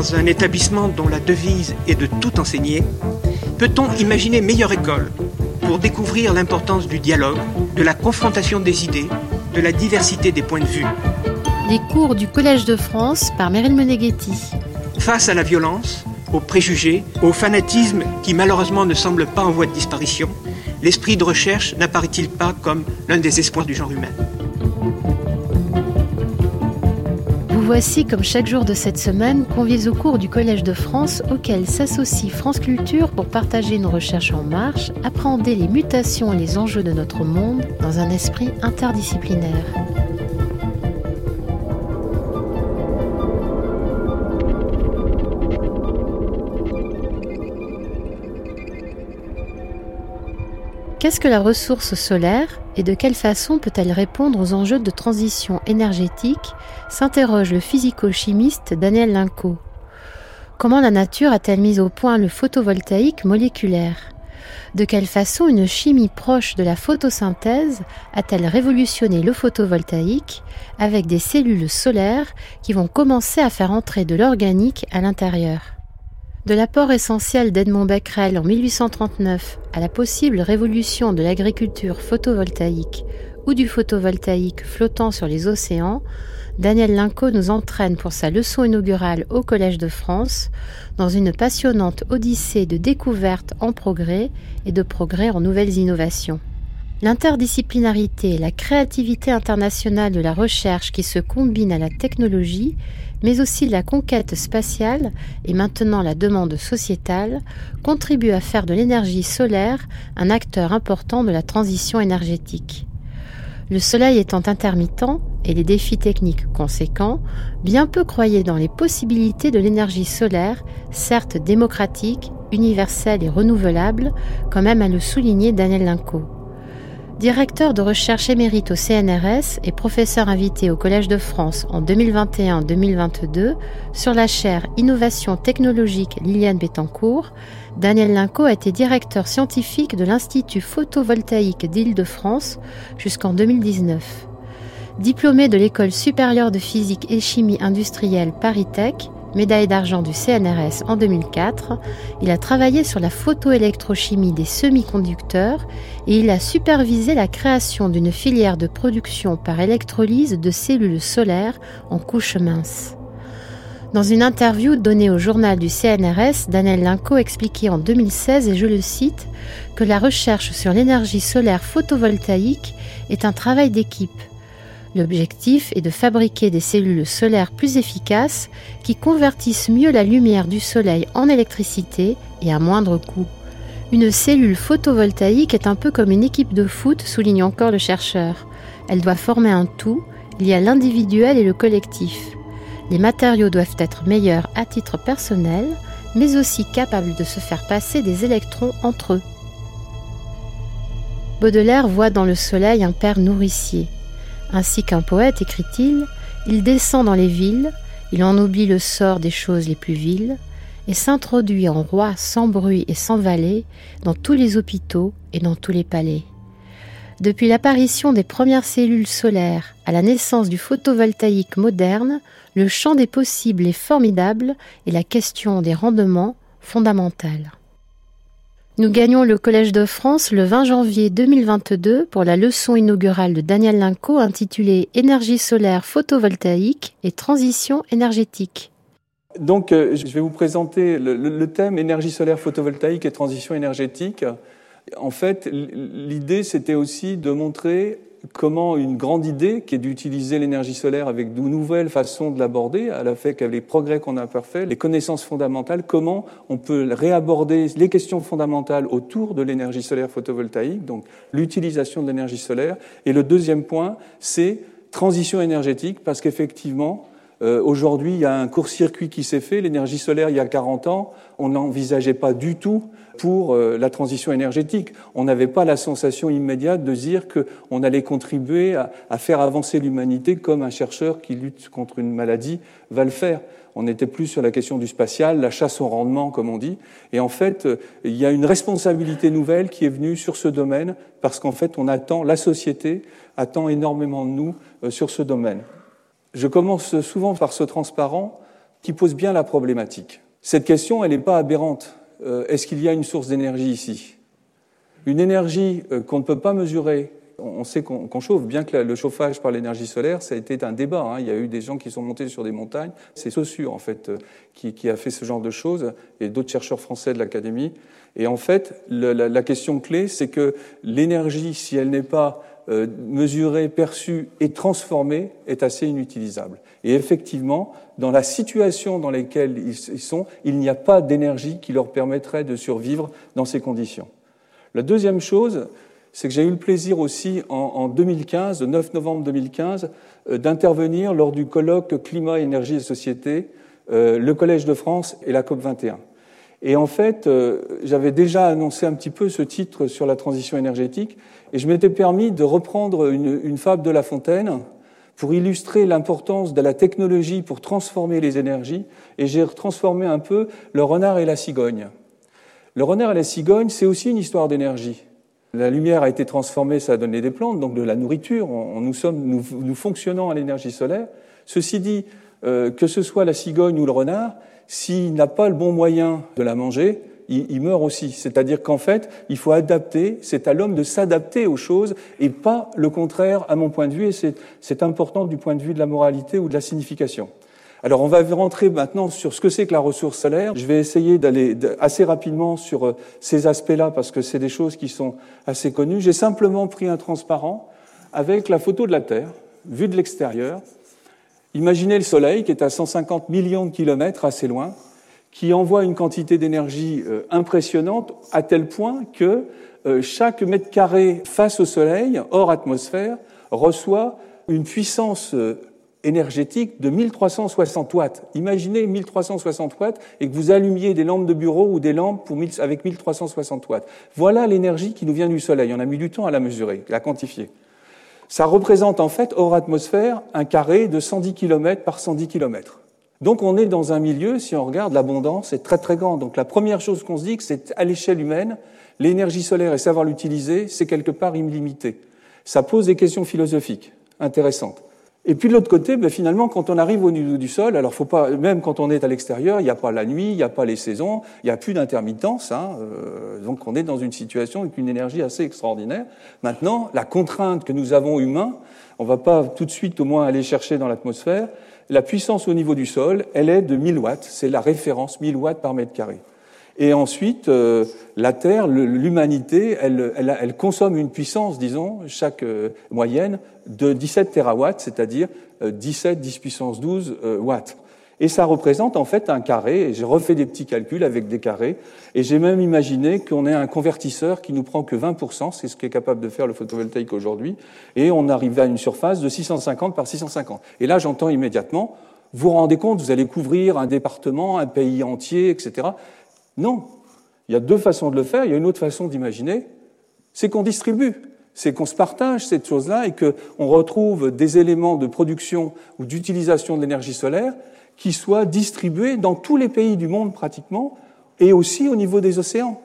dans un établissement dont la devise est de tout enseigner, peut-on imaginer meilleure école pour découvrir l'importance du dialogue, de la confrontation des idées, de la diversité des points de vue? Les cours du Collège de France par Meryl Meneghetti. Face à la violence, aux préjugés, au fanatisme qui malheureusement ne semble pas en voie de disparition, l'esprit de recherche n'apparaît-il pas comme l'un des espoirs du genre humain? Voici, comme chaque jour de cette semaine, conviés au cours du Collège de France auquel s'associe France Culture pour partager nos recherches en marche, appréhender les mutations et les enjeux de notre monde dans un esprit interdisciplinaire. Qu'est-ce que la ressource solaire? Et de quelle façon peut-elle répondre aux enjeux de transition énergétique s'interroge le physico-chimiste Daniel Linco. Comment la nature a-t-elle mis au point le photovoltaïque moléculaire? De quelle façon une chimie proche de la photosynthèse a-t-elle révolutionné le photovoltaïque avec des cellules solaires qui vont commencer à faire entrer de l'organique à l'intérieur? De l'apport essentiel d'Edmond Becquerel en 1839 à la possible révolution de l'agriculture photovoltaïque ou du photovoltaïque flottant sur les océans, Daniel Linco nous entraîne pour sa leçon inaugurale au Collège de France dans une passionnante odyssée de découvertes en progrès et de progrès en nouvelles innovations. L'interdisciplinarité la créativité internationale de la recherche qui se combinent à la technologie mais aussi la conquête spatiale et maintenant la demande sociétale, contribuent à faire de l'énergie solaire un acteur important de la transition énergétique. Le soleil étant intermittent et les défis techniques conséquents, bien peu croyaient dans les possibilités de l'énergie solaire, certes démocratique, universelle et renouvelable, comme aime à le souligner Daniel Linco. Directeur de recherche émérite au CNRS et professeur invité au Collège de France en 2021-2022 sur la chaire Innovation technologique Liliane Bettencourt, Daniel Linco a été directeur scientifique de l'Institut photovoltaïque d'Île-de-France jusqu'en 2019. Diplômé de l'École supérieure de physique et chimie industrielle Paris Tech, médaille d'argent du CNRS en 2004, il a travaillé sur la photoélectrochimie des semi-conducteurs et il a supervisé la création d'une filière de production par électrolyse de cellules solaires en couche mince. Dans une interview donnée au journal du CNRS, Daniel Linco expliquait en 2016, et je le cite, que la recherche sur l'énergie solaire photovoltaïque est un travail d'équipe L'objectif est de fabriquer des cellules solaires plus efficaces qui convertissent mieux la lumière du soleil en électricité et à moindre coût. Une cellule photovoltaïque est un peu comme une équipe de foot, souligne encore le chercheur. Elle doit former un tout, y a l'individuel et le collectif. Les matériaux doivent être meilleurs à titre personnel, mais aussi capables de se faire passer des électrons entre eux. Baudelaire voit dans le soleil un père nourricier. Ainsi qu'un poète, écrit-il, il descend dans les villes, il en oublie le sort des choses les plus viles, et s'introduit en roi sans bruit et sans valet dans tous les hôpitaux et dans tous les palais. Depuis l'apparition des premières cellules solaires à la naissance du photovoltaïque moderne, le champ des possibles est formidable et la question des rendements fondamentale. Nous gagnons le Collège de France le 20 janvier 2022 pour la leçon inaugurale de Daniel Linco intitulée Énergie solaire photovoltaïque et transition énergétique. Donc, euh, je vais vous présenter le, thème énergie solaire photovoltaïque et transition énergétique. En fait, l'idée, c'était aussi de montrer comment une grande idée, qui est d'utiliser l'énergie solaire avec de nouvelles façons de l'aborder, à la fait qu'avec les progrès qu'on a fait, les connaissances fondamentales, comment on peut réaborder les questions fondamentales autour de l'énergie solaire photovoltaïque, donc l'utilisation de l'énergie solaire. Et le deuxième point, c'est transition énergétique, parce qu'effectivement, euh, Aujourd'hui, il y a un court-circuit qui s'est fait. L'énergie solaire, il y a 40 ans, on n'envisageait pas du tout pour euh, la transition énergétique. On n'avait pas la sensation immédiate de dire qu'on allait contribuer à, faire avancer l'humanité comme un chercheur qui lutte contre une maladie va le faire. On n'était plus sur la question du spatial, la chasse au rendement, comme on dit. Et en fait, il y a une responsabilité nouvelle qui est venue sur ce domaine parce qu'en fait, on attend, la société attend énormément de nous euh, sur ce domaine. Je commence souvent par ce transparent qui pose bien la problématique. Cette question, elle n'est pas aberrante. Euh, est-ce qu'il y a une source d'énergie ici? Une énergie euh, qu'on ne peut pas mesurer. On sait qu'on chauffe, bien que le chauffage par l'énergie solaire, ça a été un débat. Hein. Il y a eu des gens qui sont montés sur des montagnes. C'est Saussure, en fait, euh, qui, a fait ce genre de choses, et d'autres chercheurs français de l'Académie. Et en fait, la question clé, c'est que l'énergie, si elle n'est pas euh, mesurée, perçue et transformée est assez inutilisable. Et effectivement, dans la situation dans laquelle ils sont, il n'y a pas d'énergie qui leur permettrait de survivre dans ces conditions. La deuxième chose, c'est que j'ai eu le plaisir aussi en, 2015, le 9 novembre 2015, euh, d'intervenir lors du colloque Climat, Énergie et Société, euh, le Collège de France et la COP 21. Et en fait, j'avais déjà annoncé un petit peu ce titre sur la transition énergétique, et je m'étais permis de reprendre une, fable de La Fontaine pour illustrer l'importance de la technologie pour transformer les énergies, et j'ai transformé un peu le renard et la cigogne. Le renard et la cigogne, c'est aussi une histoire d'énergie. La lumière a été transformée, ça a donné des plantes, donc de la nourriture. nous, sommes, nous, fonctionnons à l'énergie solaire. Ceci dit, euh, que ce soit la cigogne ou le renard, s'il n'a pas le bon moyen de la manger, il, meurt aussi. C'est-à-dire qu'en fait, il faut adapter, c'est à l'homme de s'adapter aux choses et pas le contraire à mon point de vue, et c'est important du point de vue de la moralité ou de la signification. Alors on va rentrer maintenant sur ce que c'est que la ressource solaire. Je vais essayer d'aller assez rapidement sur euh, ces aspects-là parce que c'est des choses qui sont assez connues. J'ai simplement pris un transparent avec la photo de la Terre, vue de l'extérieur. Imaginez le Soleil qui est à 150 millions de kilomètres assez loin qui envoie une quantité d'énergie euh, impressionnante à tel point que euh, chaque mètre carré face au Soleil, hors atmosphère, reçoit une puissance euh, énergétique de 1360 watts. Imaginez 1360 watts et que vous allumiez des lampes de bureau ou des lampes pour, avec 1360 watts. Voilà l'énergie qui nous vient du Soleil. On a mis du temps à la mesurer, à la quantifier. Ça représente en fait, hors atmosphère, un carré de 110 km par 110 km. Donc on est dans un milieu, si on regarde, l'abondance est très très grande. Donc la première chose qu'on se dit, c'est à l'échelle humaine, l'énergie solaire et savoir l'utiliser, c'est quelque part illimité. Ça pose des questions philosophiques intéressantes. Et puis de l'autre côté, ben, finalement, quand on arrive au niveau du sol, alors faut pas, même quand on est à l'extérieur, il n'y a pas la nuit, il n'y a pas les saisons, il n'y a plus d'intermittence. Hein, euh, donc on est dans une situation avec une énergie assez extraordinaire. Maintenant, la contrainte que nous avons humains, on ne va pas tout de suite au moins aller chercher dans l'atmosphère, la puissance au niveau du sol, elle est de 1000 watts, c'est la référence 1000 watts par mètre carré. Et ensuite, euh, la Terre, l'humanité, elle, elle, elle, consomme une puissance, disons, chaque euh, moyenne, de 17 terawatts, c'est-à-dire 17, euh, 10 puissance 12 watts. Et ça représente en fait un carré, et j'ai refait des petits calculs avec des carrés, et j'ai même imaginé qu'on ait un convertisseur qui nous prend que 20%, c'est ce qu'est capable de faire le photovoltaïque aujourd'hui, et on arrive à une surface de 650 par 650. Et là, j'entends immédiatement, vous vous rendez compte, vous allez couvrir un département, un pays entier, etc. Non. Il y a deux façons de le faire, il y a une autre façon d'imaginer, c'est qu'on distribue c'est qu'on se partage cette chose-là et qu'on retrouve des éléments de production ou d'utilisation de l'énergie solaire qui soit distribué dans tous les pays du monde pratiquement, et aussi au niveau des océans.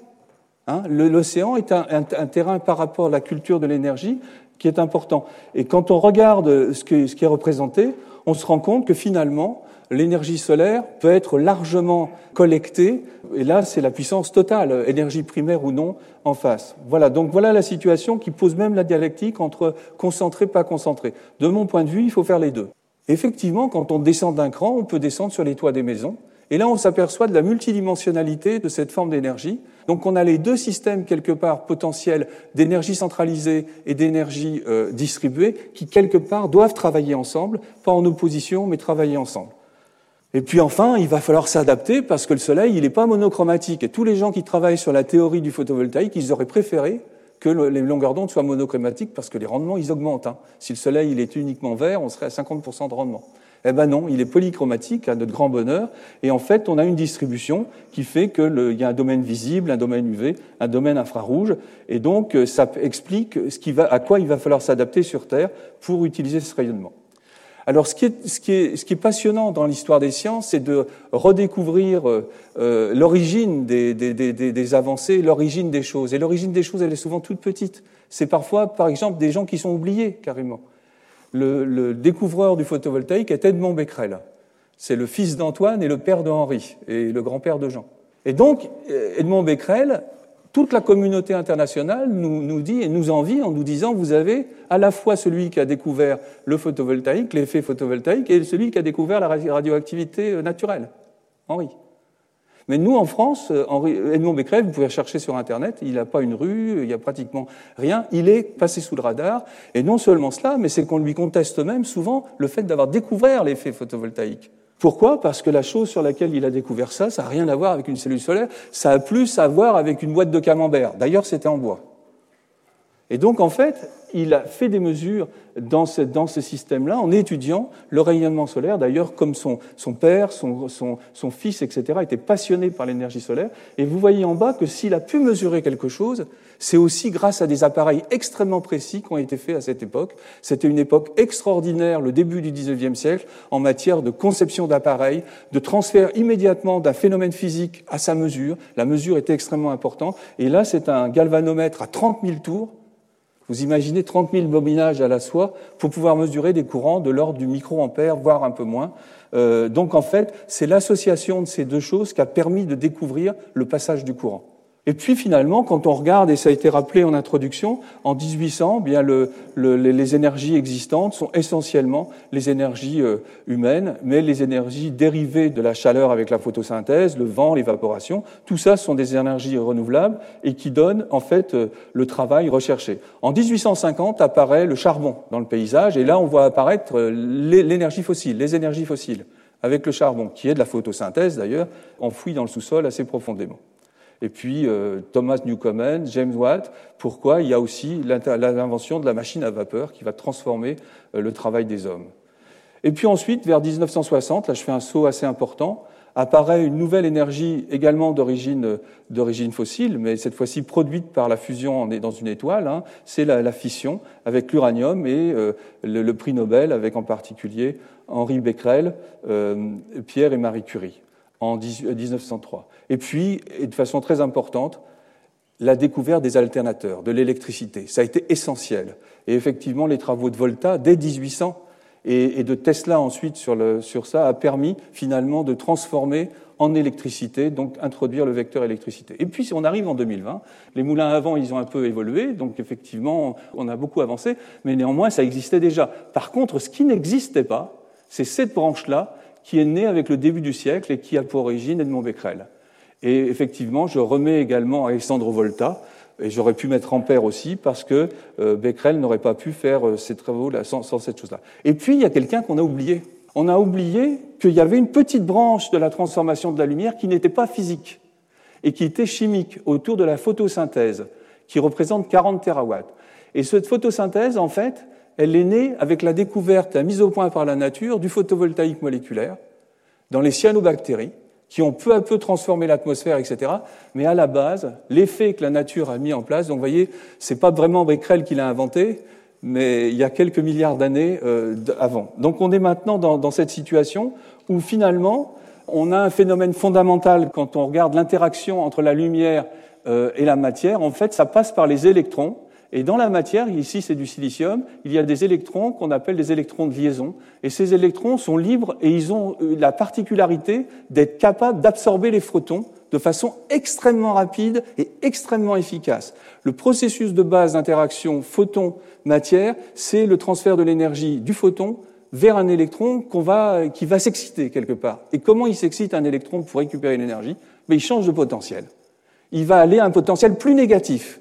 Hein, L'océan est un, terrain par rapport à la culture de l'énergie qui est important. Et quand on regarde ce qui est représenté, on se rend compte que finalement, l'énergie solaire peut être largement collectée, et là, c'est la puissance totale, énergie primaire ou non, en face. Voilà, donc voilà la situation qui pose même la dialectique entre concentré, pas concentré. De mon point de vue, il faut faire les deux. Effectivement, quand on descend d'un cran, on peut descendre sur les toits des maisons. Et là, on s'aperçoit de la multidimensionnalité de cette forme d'énergie. Donc, on a les deux systèmes, quelque part, potentiels d'énergie centralisée et d'énergie euh, distribuée, qui, quelque part, doivent travailler ensemble, pas en opposition, mais travailler ensemble. Et puis enfin, il va falloir s'adapter parce que le soleil, il n'est pas monochromatique. Et tous les gens qui travaillent sur la théorie du photovoltaïque, ils auraient préféré que les longueurs d'onde soient monochromatiques parce que les rendements, ils augmentent. Hein. Si le soleil il est uniquement vert, on serait à 50% de rendement. Eh ben non, il est polychromatique à notre grand bonheur. Et en fait, on a une distribution qui fait qu'il y a un domaine visible, un domaine UV, un domaine infrarouge. Et donc, euh, ça explique à quoi il va falloir s'adapter sur Terre pour utiliser ce rayonnement. Alors, ce qui est, passionnant dans l'histoire des sciences, c'est de redécouvrir euh, euh, l'origine des, avancées, l'origine des choses. Et l'origine des choses, elle est souvent toute petite. C'est parfois, par exemple, des gens qui sont oubliés carrément. Le, découvreur du photovoltaïque est Edmond Becquerel. C'est le fils d'Antoine et le père de Henri, et le grand-père de Jean. Et donc, Edmond Becquerel, toute la communauté internationale nous, nous, dit et nous envie en nous disant vous avez à la fois celui qui a découvert le photovoltaïque, l'effet photovoltaïque, et celui qui a découvert la radioactivité naturelle, Henri. Mais nous, en France, Henri, Edmond Becquerel, vous pouvez rechercher sur Internet, il n'a pas une rue, il n'y a pratiquement rien, il est passé sous le radar. Et non seulement cela, mais c'est qu'on lui conteste même souvent le fait d'avoir découvert l'effet photovoltaïque. Pourquoi? Parce que la chose sur laquelle il a découvert ça, ça n'a rien à voir avec une cellule solaire, ça a plus à voir avec une boîte de camembert. D'ailleurs, c'était en bois. Et donc, en fait, il a fait des mesures dans ce, dans ce système-là en étudiant le rayonnement solaire. D'ailleurs, comme son, son père, son, son, son, fils, etc., étaient passionnés par l'énergie solaire. Et vous voyez en bas que s'il a pu mesurer quelque chose, c'est aussi grâce à des appareils extrêmement précis qui ont été faits à cette époque. C'était une époque extraordinaire, le début du XIXe siècle, en matière de conception d'appareils, de transfert immédiatement d'un phénomène physique à sa mesure. La mesure était extrêmement importante. Et là, c'est un galvanomètre à 30 000 tours vous imaginez 30 000 bobinages à la soie pour pouvoir mesurer des courants de l'ordre du microampère, voire un peu moins. Euh, donc en fait, c'est l'association de ces deux choses qui a permis de découvrir le passage du courant. Et puis finalement, quand on regarde, et ça a été rappelé en introduction, en 1800, bien le, le, les énergies existantes sont essentiellement les énergies euh, humaines, mais les énergies dérivées de la chaleur avec la photosynthèse, le vent, l'évaporation, tout ça sont des énergies renouvelables et qui donnent en fait euh, le travail recherché. En 1850 apparaît le charbon dans le paysage, et là on voit apparaître euh, l'énergie fossile, les énergies fossiles, avec le charbon, qui est de la photosynthèse d'ailleurs, enfoui dans le sous-sol assez profondément. Et puis euh, Thomas Newcomen, James Watt. Pourquoi Il y a aussi l'invention de la machine à vapeur qui va transformer euh, le travail des hommes. Et puis ensuite, vers 1960, là je fais un saut assez important, apparaît une nouvelle énergie également d'origine fossile, mais cette fois-ci produite par la fusion dans une étoile. Hein, c'est la, fission avec l'uranium et euh, le, le, prix Nobel avec en particulier Henri Becquerel, Pierre et Marie Curie en 1903. Et puis, et de façon très importante, la découverte des alternateurs, de l'électricité. Ça a été essentiel. Et effectivement, les travaux de Volta, dès 1800, et, de Tesla ensuite sur, le, sur ça, a permis finalement de transformer en électricité, donc introduire le vecteur électricité. Et puis, on arrive en 2020, les moulins avant, ils ont un peu évolué, donc effectivement, on a beaucoup avancé, mais néanmoins, ça existait déjà. Par contre, ce qui n'existait pas, c'est cette branche-là qui est née avec le début du siècle et qui a pour origine Edmond Becquerel. Et effectivement, je remets également Alessandro Volta, et j'aurais pu mettre Ampère aussi, parce que euh, Becquerel n'aurait pas pu faire euh, ces travaux-là sans, sans, cette chose-là. Et puis, il y a quelqu'un qu'on a oublié. On a oublié qu'il y avait une petite branche de la transformation de la lumière qui n'était pas physique et qui était chimique, autour de la photosynthèse, qui représente 40 terawatts. Et cette photosynthèse, en fait, elle est née avec la découverte, la mise au point par la nature du photovoltaïque moléculaire dans les cyanobactéries, qui ont peu à peu transformé l'atmosphère, etc. Mais à la base, l'effet que la nature a mis en place, donc vous voyez, c'est pas vraiment Becquerel qui l'a inventé, mais il y a quelques milliards d'années euh, avant. Donc on est maintenant dans, dans, cette situation où finalement, on a un phénomène fondamental quand on regarde l'interaction entre la lumière euh, et la matière. En fait, ça passe par les électrons et dans la matière, ici c'est du silicium, il y a des électrons qu'on appelle des électrons de liaison. Et ces électrons sont libres et ils ont euh, la particularité d'être capables d'absorber les photons de façon extrêmement rapide et extrêmement efficace. Le processus de base d'interaction photon-matière, c'est le transfert de l'énergie du photon vers un électron qu'on va, qui va s'exciter quelque part. Et comment il s'excite un électron pour récupérer l'énergie? Mais Il change de potentiel. Il va aller à un potentiel plus négatif.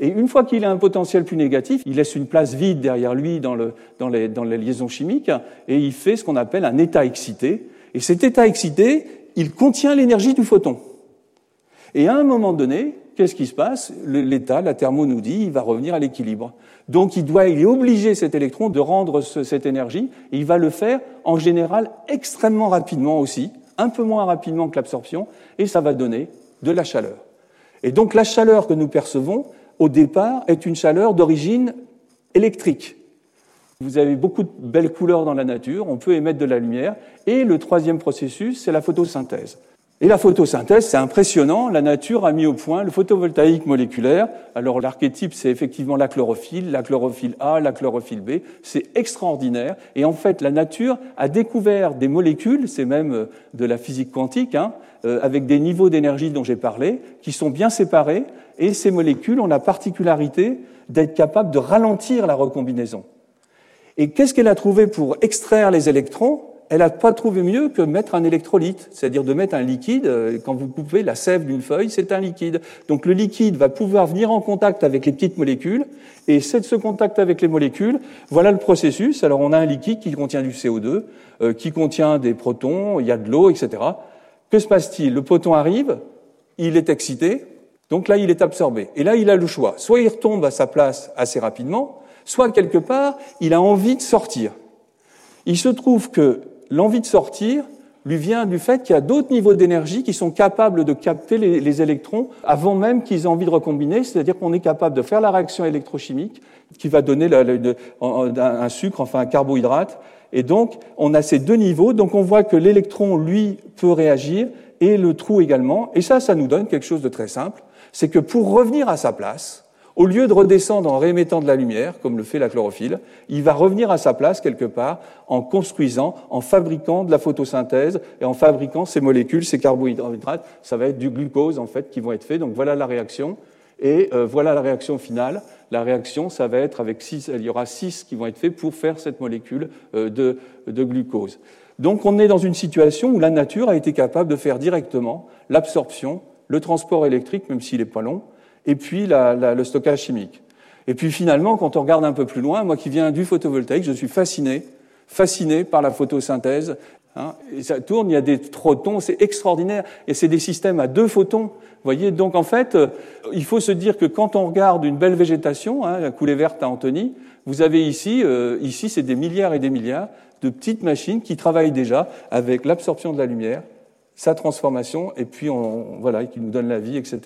Et une fois qu'il a un potentiel plus négatif, il laisse une place vide derrière lui dans, le, dans, les, dans les liaisons chimiques et il fait ce qu'on appelle un état excité. Et cet état excité, il contient l'énergie du photon. Et à un moment donné, qu'est-ce qui se passe? L'état, la thermo nous dit, il va revenir à l'équilibre. Donc il doit, il est obligé cet électron de rendre ce, cette énergie. Et il va le faire en général extrêmement rapidement aussi, un peu moins rapidement que l'absorption, et ça va donner de la chaleur. Et donc la chaleur que nous percevons, au départ, est une chaleur d'origine électrique. Vous avez beaucoup de belles couleurs dans la nature, on peut émettre de la lumière, et le troisième processus, c'est la photosynthèse. Et la photosynthèse, c'est impressionnant. La nature a mis au point le photovoltaïque moléculaire. Alors l'archétype, c'est effectivement la chlorophylle, la chlorophylle A, la chlorophylle B. C'est extraordinaire. Et en fait, la nature a découvert des molécules, c'est même euh, de la physique quantique, hein, euh, avec des niveaux d'énergie dont j'ai parlé, qui sont bien séparés. Et ces molécules ont la particularité d'être capables de ralentir la recombinaison. Et qu'est-ce qu'elle a trouvé pour extraire les électrons? Elle n'a pas trouvé mieux que mettre un électrolyte, c'est-à-dire de mettre un liquide. Euh, quand vous coupez la sève d'une feuille, c'est un liquide. Donc le liquide va pouvoir venir en contact avec les petites molécules, et c'est de ce contact avec les molécules, voilà le processus. Alors on a un liquide qui contient du CO2, euh, qui contient des protons, il y a de l'eau, etc. Que se passe-t-il? Le proton arrive, il est excité, donc là il est absorbé. Et là il a le choix. Soit il retombe à sa place assez rapidement, soit quelque part il a envie de sortir. Il se trouve que l'envie de sortir lui vient du fait qu'il y a d'autres niveaux d'énergie qui sont capables de capter les, électrons avant même qu'ils aient envie de recombiner, c'est-à-dire qu'on est capable de faire la réaction électrochimique qui va donner un sucre, enfin un carbohydrate. Et donc, on a ces deux niveaux. Donc, on voit que l'électron, lui, peut réagir et le trou également. Et ça, ça nous donne quelque chose de très simple. C'est que pour revenir à sa place, au lieu de redescendre en réémettant de la lumière, comme le fait la chlorophylle, il va revenir à sa place quelque part en construisant, en fabriquant de la photosynthèse et en fabriquant ces molécules, ces carbohydrates. Ça va être du glucose en fait qui vont être faits. Donc voilà la réaction et euh, voilà la réaction finale. La réaction, ça va être avec six, il y aura six qui vont être faits pour faire cette molécule euh, de, glucose. Donc on est dans une situation où la nature a été capable de faire directement l'absorption, le transport électrique, même s'il n'est pas long, et puis le stockage chimique. Et puis finalement, quand on regarde un peu plus loin, moi qui viens du photovoltaïque, je suis fasciné, fasciné par la photosynthèse. Hein, ça tourne, il y a des protons, c'est extraordinaire, et c'est des systèmes à deux photons. Voyez, donc en fait, euh, il faut se dire que quand on regarde une belle végétation, hein, la coulée verte à Antony, vous avez ici, euh, ici c'est des milliards et des milliards de petites machines qui travaillent déjà avec l'absorption de la lumière, sa transformation, et puis on, voilà, qui nous donne la vie, etc.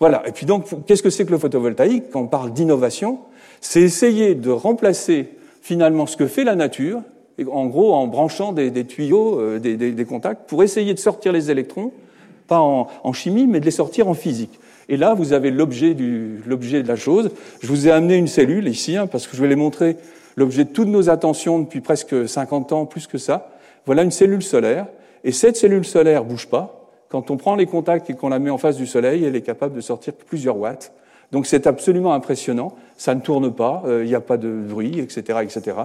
Voilà. Et puis donc, qu'est-ce que c'est que le photovoltaïque Quand on parle d'innovation, c'est essayer de remplacer finalement ce que fait la nature, en gros en branchant des, tuyaux, euh, des, contacts, pour essayer de sortir les électrons, pas en, chimie, mais de les sortir en physique. Et là, vous avez l'objet de la chose. Je vous ai amené une cellule ici, hein, parce que je vais les montrer l'objet de toutes nos attentions depuis presque 50 ans, plus que ça. Voilà une cellule solaire. Et cette cellule solaire bouge pas. Quand on prend les contacts et qu'on la met en face du soleil, elle est capable de sortir plusieurs watts. Donc c'est absolument impressionnant. Ça ne tourne pas, euh, il n'y a pas de bruit, etc., etc.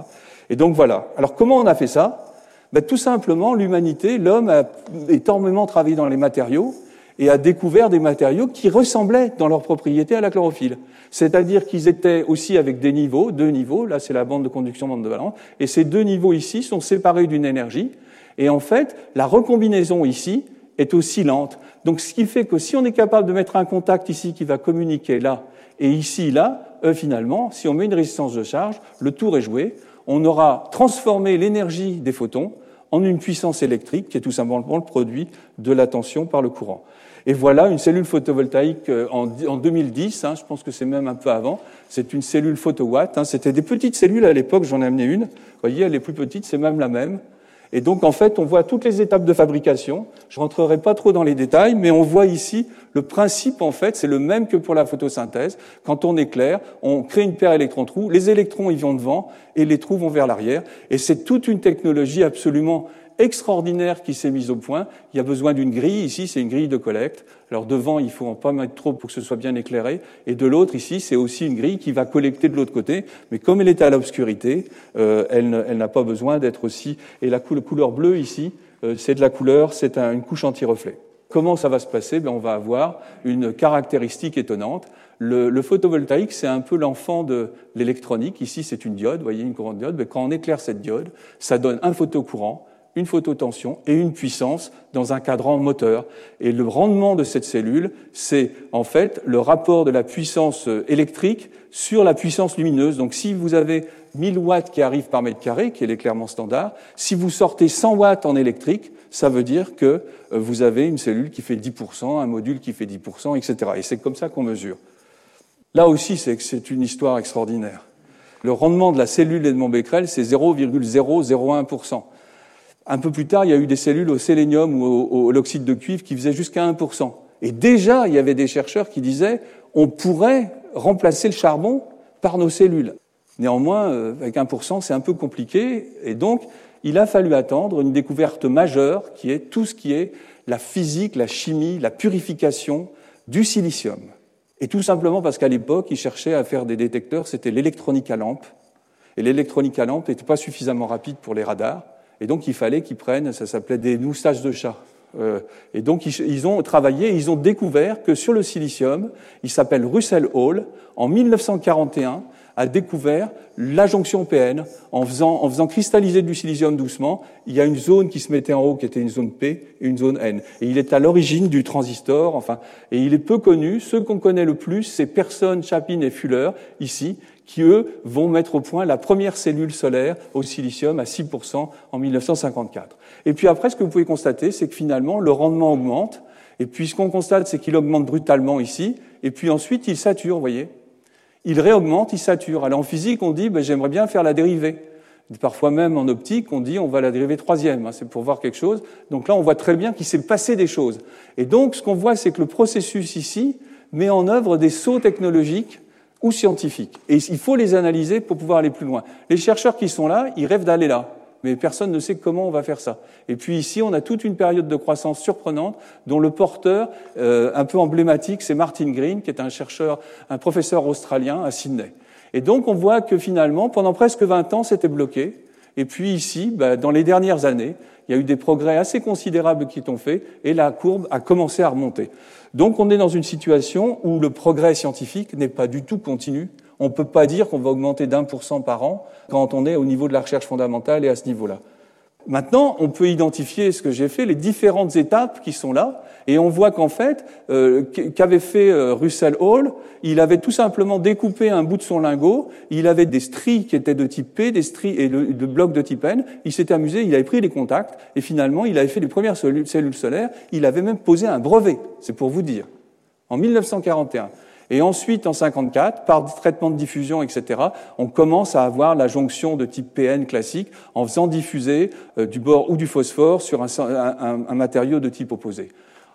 Et donc voilà. Alors comment on a fait ça? Ben, Tout simplement, l'humanité, l'homme a énormément travaillé dans les matériaux et a découvert des matériaux qui ressemblaient dans leurs propriétés à la chlorophylle. C'est-à-dire qu'ils étaient aussi avec des niveaux, deux niveaux, là c'est la bande de conduction, bande de valence, et ces deux niveaux ici sont séparés d'une énergie. Et en fait, la recombinaison ici est aussi lente. Donc ce qui fait que si on est capable de mettre un contact ici qui va communiquer là, et ici, là, euh, finalement, si on met une résistance de charge, le tour est joué. On aura transformé l'énergie des photons en une puissance électrique qui est tout simplement le produit de la tension par le courant. Et voilà une cellule photovoltaïque euh, en, 2010, hein, je pense que c'est même un peu avant, c'est une cellule photowatt, hein, c'était des petites cellules à l'époque, j'en ai amené une, vous voyez, elle est plus petite, c'est même la même, et donc, en fait, on voit toutes les étapes de fabrication. Je rentrerai pas trop dans les détails, mais on voit ici le principe, en fait, c'est le même que pour la photosynthèse. Quand on éclaire, on crée une paire électron-trou, les électrons, ils vont devant, et les trous vont vers l'arrière. Et c'est toute une technologie absolument extraordinaire qui s'est mise au point. Il y a besoin d'une grille. Ici, c'est une grille de collecte. Alors devant, il faut en pas mettre trop pour que ce soit bien éclairé. Et de l'autre, ici, c'est aussi une grille qui va collecter de l'autre côté. Mais comme elle est à l'obscurité, euh, elle, n'a pas besoin d'être aussi. Et la couleur bleue ici, euh, c'est de la couleur, c'est une couche anti-reflet. Comment ça va se passer? Ben, On va avoir une caractéristique étonnante. Le, photovoltaïque, c'est un peu l'enfant de l'électronique. Ici, c'est une diode, vous voyez, une courante diode. Mais quand on éclaire cette diode, ça donne un photocourant une phototension et une puissance dans un cadran moteur. Et le rendement de cette cellule, c'est en fait le rapport de la puissance électrique sur la puissance lumineuse. Donc si vous avez 1000 watts qui arrivent par mètre carré, qui est l'éclairement standard, si vous sortez 100 watts en électrique, ça veut dire que euh, vous avez une cellule qui fait 10%, un module qui fait 10%, etc. Et c'est comme ça qu'on mesure. Là aussi, c'est une histoire extraordinaire. Le rendement de la cellule Edmond Becquerel, c'est 0,001%. Un peu plus tard, il y a eu des cellules au sélénium ou à l'oxyde de cuivre qui faisaient jusqu'à 1%. Et déjà, il y avait des chercheurs qui disaient on pourrait remplacer le charbon par nos cellules. Néanmoins, euh, avec 1%, c'est un peu compliqué. Et donc, il a fallu attendre une découverte majeure qui est tout ce qui est la physique, la chimie, la purification du silicium. Et tout simplement parce qu'à l'époque, ils cherchaient à faire des détecteurs, c'était l'électronique à lampe. Et l'électronique à lampe n'était pas suffisamment rapide pour les radars. Et donc, il fallait qu'ils prennent, ça s'appelait des moustaches de chat. Euh, et donc, ils ont travaillé, ils ont découvert que sur le silicium, il s'appelle Russell Hall, en 1941, a découvert la jonction PN en faisant, en faisant cristalliser du silicium doucement. Il y a une zone qui se mettait en haut qui était une zone P et une zone N. Et il est à l'origine du transistor, enfin, et il est peu connu. Ceux qu'on connaît le plus, c'est Person, Chapin et Fuller, ici, qui eux vont mettre au point la première cellule solaire au silicium à 6% en 1954. Et puis après, ce que vous pouvez constater, c'est que finalement, le rendement augmente. Et puis ce qu'on constate, c'est qu'il augmente brutalement ici. Et puis ensuite, il sature, vous voyez il réaugmente, il sature. Alors en physique, on dit, ben, j'aimerais bien faire la dérivée. Parfois même en optique, on dit on va la dériver troisième, hein, c'est pour voir quelque chose. Donc là, on voit très bien qu'il s'est passé des choses. Et donc, ce qu'on voit, c'est que le processus ici met en œuvre des sauts technologiques ou scientifiques. Et il faut les analyser pour pouvoir aller plus loin. Les chercheurs qui sont là, ils rêvent d'aller là mais personne ne sait comment on va faire ça. Et puis ici, on a toute une période de croissance surprenante dont le porteur, euh, un peu emblématique, c'est Martin Green, qui est un chercheur, un professeur australien à Sydney. Et donc, on voit que finalement, pendant presque 20 ans, c'était bloqué. Et puis ici, bah, dans les dernières années, il y a eu des progrès assez considérables qui sont faits et la courbe a commencé à remonter. Donc on est dans une situation où le progrès scientifique n'est pas du tout continu, on ne peut pas dire qu'on va augmenter d'un pour cent par an quand on est au niveau de la recherche fondamentale et à ce niveau-là. Maintenant, on peut identifier ce que j'ai fait, les différentes étapes qui sont là, et on voit qu'en fait, euh, qu'avait fait euh, Russell Hall, il avait tout simplement découpé un bout de son lingot, il avait des stries qui étaient de type P, des stries et de blocs de type N, il s'était amusé, il avait pris les contacts, et finalement, il avait fait les premières cellules solaires, il avait même posé un brevet, c'est pour vous dire, en 1941. Et ensuite, en 54, par traitement de diffusion, etc., on commence à avoir la jonction de type PN classique en faisant diffuser euh, du bore ou du phosphore sur un matériau de type opposé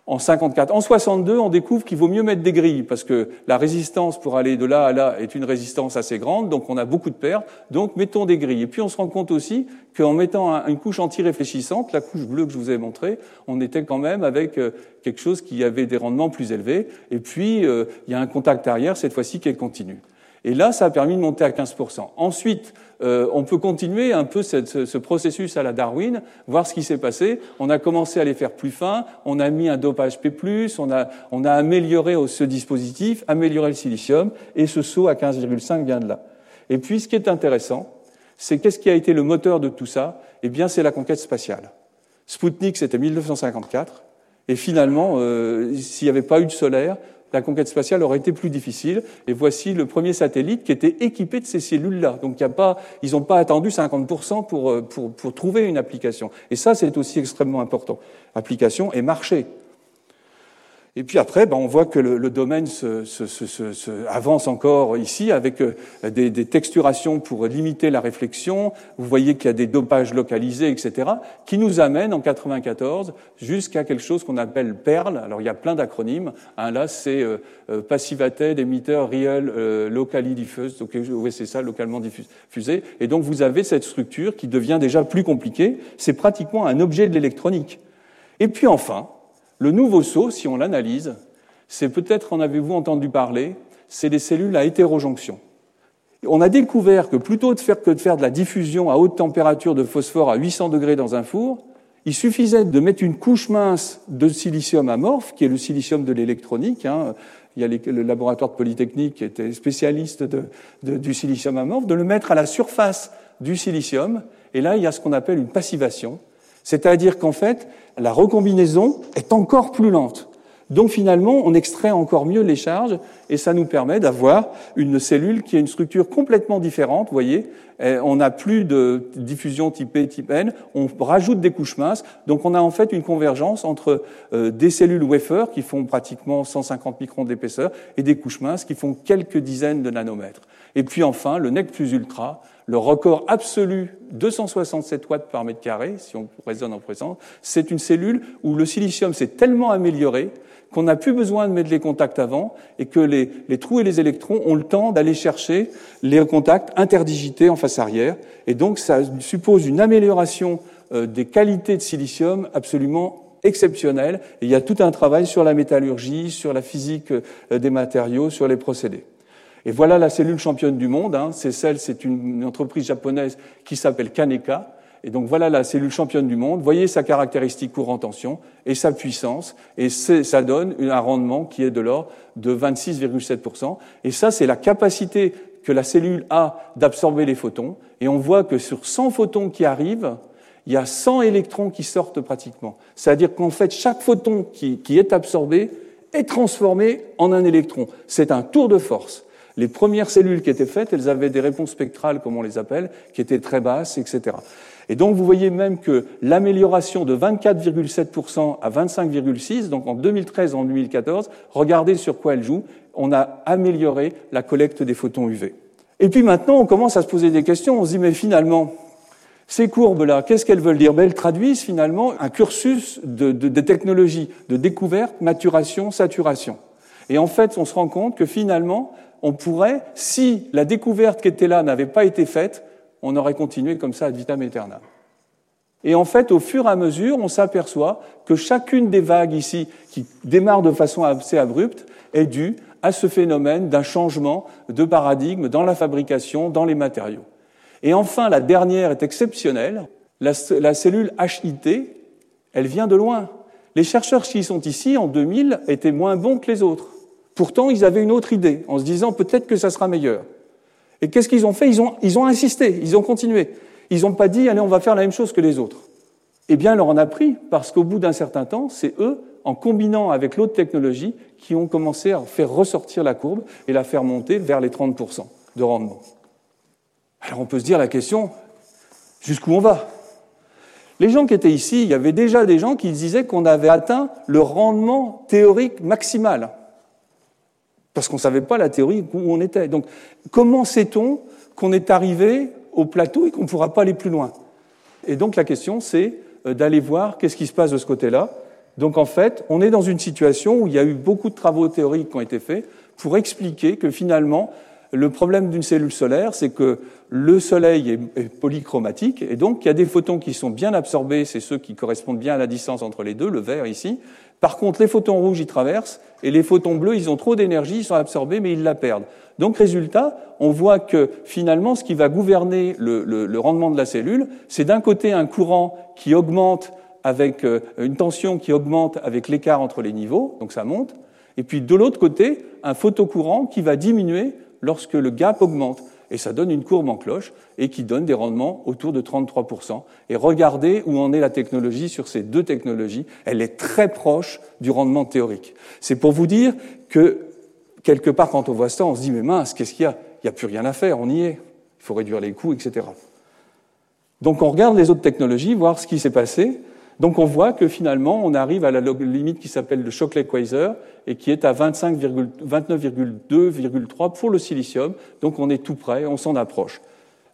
en 54. En 62, on découvre qu'il vaut mieux mettre des grilles parce que la résistance pour aller de là à là est une résistance assez grande, donc on a beaucoup de pertes. Donc mettons des grilles. Et puis on se rend compte aussi qu'en mettant une couche anti-réfléchissante, la couche bleue que je vous ai montrée, on était quand même avec euh, quelque chose qui avait des rendements plus élevés. Et puis euh, il y a un contact arrière cette fois-ci qui est continu. Et là, ça a permis de monter à 15%. Ensuite, euh, on peut continuer un peu ce, processus à la Darwin, voir ce qui s'est passé. On a commencé à les faire plus fins, on a mis un dopage P+, on a, on a amélioré ce dispositif, amélioré le silicium, et ce saut à 15,5 vient de là. Et puis, ce qui est intéressant, c'est qu'est-ce qui a été le moteur de tout ça? Eh bien, c'est la conquête spatiale. Sputnik, c'était 1954, et finalement, euh, s'il n'y avait pas eu de solaire, la conquête spatiale aurait été plus difficile. Et voici le premier satellite qui était équipé de ces cellules-là. Donc, y a pas, ils n'ont pas attendu 50% pour, euh, pour, pour trouver une application. Et ça, c'est aussi extrêmement important. Application et marché. Et puis après, ben, on voit que le, le domaine se, se, se, avance encore ici avec euh, des, des, texturations pour limiter la réflexion. Vous voyez qu'il y a des dopages localisés, etc., qui nous amènent en 94 jusqu'à quelque chose qu'on appelle PERL. Alors il y a plein d'acronymes. Un là, c'est euh, euh Passivated Emitter Real euh, Locally Diffused. Donc oui, c'est ça, localement diffusé. Et donc vous avez cette structure qui devient déjà plus compliquée. C'est pratiquement un objet de l'électronique. Et puis enfin, le nouveau saut, si on l'analyse, c'est peut-être, en avez-vous entendu parler, c'est des cellules à hétérojonction. On a découvert que plutôt que de faire de la diffusion à haute température de phosphore à 800 degrés dans un four, il suffisait de mettre une couche mince de silicium amorphe, qui est le silicium de l'électronique. Hein. Il y a le laboratoire de Polytechnique qui était spécialiste du silicium amorphe, de le mettre à la surface du silicium. Et là, il y a ce qu'on appelle une passivation. C'est-à-dire qu'en fait, la recombinaison est encore plus lente. Donc finalement, on extrait encore mieux les charges et ça nous permet d'avoir une cellule qui a une structure complètement différente. Vous voyez, on n'a plus de diffusion type P, type N, on rajoute des couches minces. Donc on a en fait une convergence entre euh, des cellules wafer qui font pratiquement 150 microns d'épaisseur et des couches minces qui font quelques dizaines de nanomètres. Et puis enfin, le NEC plus ultra, le record absolu, 267 watts par mètre carré, si on raisonne en présence, c'est une cellule où le silicium s'est tellement amélioré qu'on n'a plus besoin de mettre les contacts avant et que les, les trous et les électrons ont le temps d'aller chercher les contacts interdigités en face arrière. Et donc ça suppose une amélioration euh, des qualités de silicium absolument exceptionnelle. Et il y a tout un travail sur la métallurgie, sur la physique euh, des matériaux, sur les procédés. Et voilà la cellule championne du monde. Hein. C'est celle, c'est une entreprise japonaise qui s'appelle Kaneka. Et donc voilà la cellule championne du monde. Voyez sa caractéristique courant tension et sa puissance. Et ça donne un rendement qui est de l'ordre de 26,7%. Et ça, c'est la capacité que la cellule a d'absorber les photons. Et on voit que sur 100 photons qui arrivent, il y a 100 électrons qui sortent pratiquement. C'est-à-dire qu'en fait, chaque photon qui, qui est absorbé est transformé en un électron. C'est un tour de force. Les premières cellules qui étaient faites, elles avaient des réponses spectrales, comme on les appelle, qui étaient très basses, etc. Et donc vous voyez même que l'amélioration de 24,7% à 25,6%, donc en 2013 en 2014, regardez sur quoi elle joue, on a amélioré la collecte des photons UV. Et puis maintenant, on commence à se poser des questions, on se dit mais finalement, ces courbes-là, qu'est-ce qu'elles veulent dire? Ben, Elles traduisent finalement un cursus de, de, de technologies de découverte, maturation, saturation. Et en fait, on se rend compte que finalement, on pourrait, si la découverte qui était là n'avait pas été faite, on aurait continué comme ça ad vitam aeternam. Et en fait, au fur et à mesure, on s'aperçoit que chacune des vagues ici, qui démarrent de façon assez abrupte, est due à ce phénomène d'un changement de paradigme dans la fabrication, dans les matériaux. Et enfin, la dernière est exceptionnelle. La, la cellule HIT, elle vient de loin. Les chercheurs qui sont ici, en 2000, étaient moins bons que les autres. Pourtant, ils avaient une autre idée, en se disant peut-être que ça sera meilleur. Et qu'est-ce qu'ils ont fait? Ils ont, insisté, ils ont continué. Ils n'ont pas dit, allez, on va faire la même chose que les autres. Eh bien, leur en a pris, parce qu'au bout d'un certain temps, c'est eux, en combinant avec l'autre technologie, qui ont commencé à faire ressortir la courbe et la faire monter vers les 30% de rendement. Alors on peut se dire la question, jusqu'où on va? Les gens qui étaient ici, il y avait déjà des gens qui disaient qu'on avait atteint le rendement théorique maximal parce qu'on ne savait pas la théorie où on était. Donc, comment sait-on qu'on est arrivé au plateau et qu'on ne pourra pas aller plus loin? Et donc, la question, c'est euh, d'aller voir qu'est-ce qui se passe de ce côté-là. Donc, en fait, on est dans une situation où il y a eu beaucoup de travaux théoriques qui ont été faits pour expliquer que finalement, le problème d'une cellule solaire, c'est que le Soleil est, polychromatique, et donc il y a des photons qui sont bien absorbés, c'est ceux qui correspondent bien à la distance entre les deux, le vert ici, par contre, les photons rouges, ils traversent, et les photons bleus, ils ont trop d'énergie, ils sont absorbés, mais ils la perdent. Donc, résultat, on voit que finalement, ce qui va gouverner le, le, rendement de la cellule, c'est d'un côté un courant qui augmente avec euh, une tension qui augmente avec l'écart entre les niveaux, donc ça monte, et puis de l'autre côté, un photocourant qui va diminuer lorsque le gap augmente et ça donne une courbe en cloche et qui donne des rendements autour de 33%. Et regardez où en est la technologie sur ces deux technologies. Elle est très proche du rendement théorique. C'est pour vous dire que quelque part, quand on voit ça, on se dit mais mince, qu'est-ce qu'il y a? Il n'y a plus rien à faire, on y est. Il faut réduire les coûts, etc. Donc on regarde les autres technologies, voir ce qui s'est passé. Donc on voit que finalement, on arrive à la limite qui s'appelle le Shockley-Quasar et qui est à 29,2,3 pour le silicium. Donc on est tout près, on s'en approche.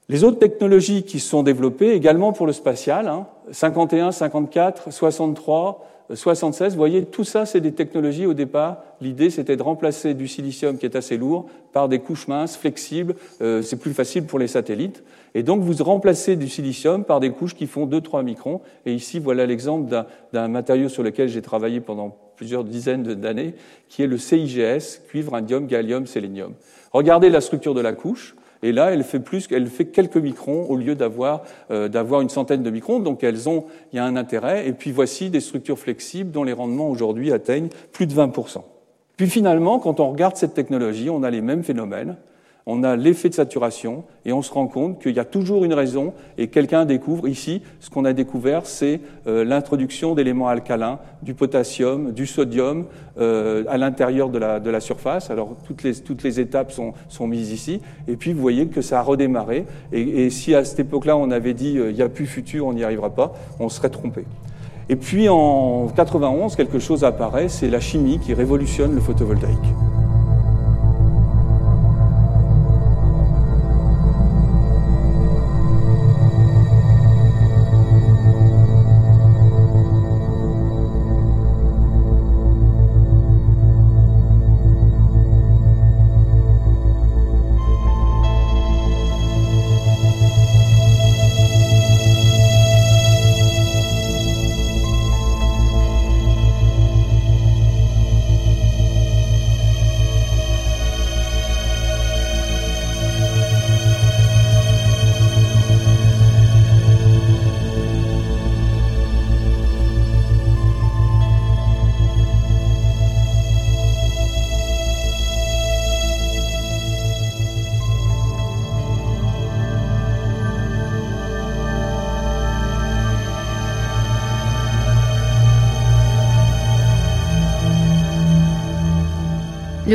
Les autres technologies qui sont développées également pour le spatial, hein, 51, 54, 63, 76, vous voyez, tout ça, c'est des technologies au départ. L'idée, c'était de remplacer du silicium qui est assez lourd par des couches minces, flexibles. Euh, c'est plus facile pour les satellites. Et donc, vous remplacez du silicium par des couches qui font 2-3 microns. Et ici, voilà l'exemple d'un matériau sur lequel j'ai travaillé pendant plusieurs dizaines d'années, qui est le CIGS, cuivre, indium, gallium, sélénium. Regardez la structure de la couche. Et là, elle fait plus, elle fait quelques microns au lieu d'avoir euh, d'avoir une centaine de microns. Donc, elles ont, il y a un intérêt. Et puis voici des structures flexibles dont les rendements aujourd'hui atteignent plus de 20 Puis finalement, quand on regarde cette technologie, on a les mêmes phénomènes on a l'effet de saturation et on se rend compte qu'il y a toujours une raison et quelqu'un découvre ici, ce qu'on a découvert, c'est euh, l'introduction d'éléments alcalins, du potassium, du sodium euh, à l'intérieur de la, de la, surface. Alors toutes les, toutes les étapes sont, sont, mises ici et puis vous voyez que ça a redémarré et, si à cette époque-là on avait dit euh, il n'y a plus futur, on n'y arrivera pas, on serait trompé. Et puis en 91, quelque chose apparaît, c'est la chimie qui révolutionne le photovoltaïque.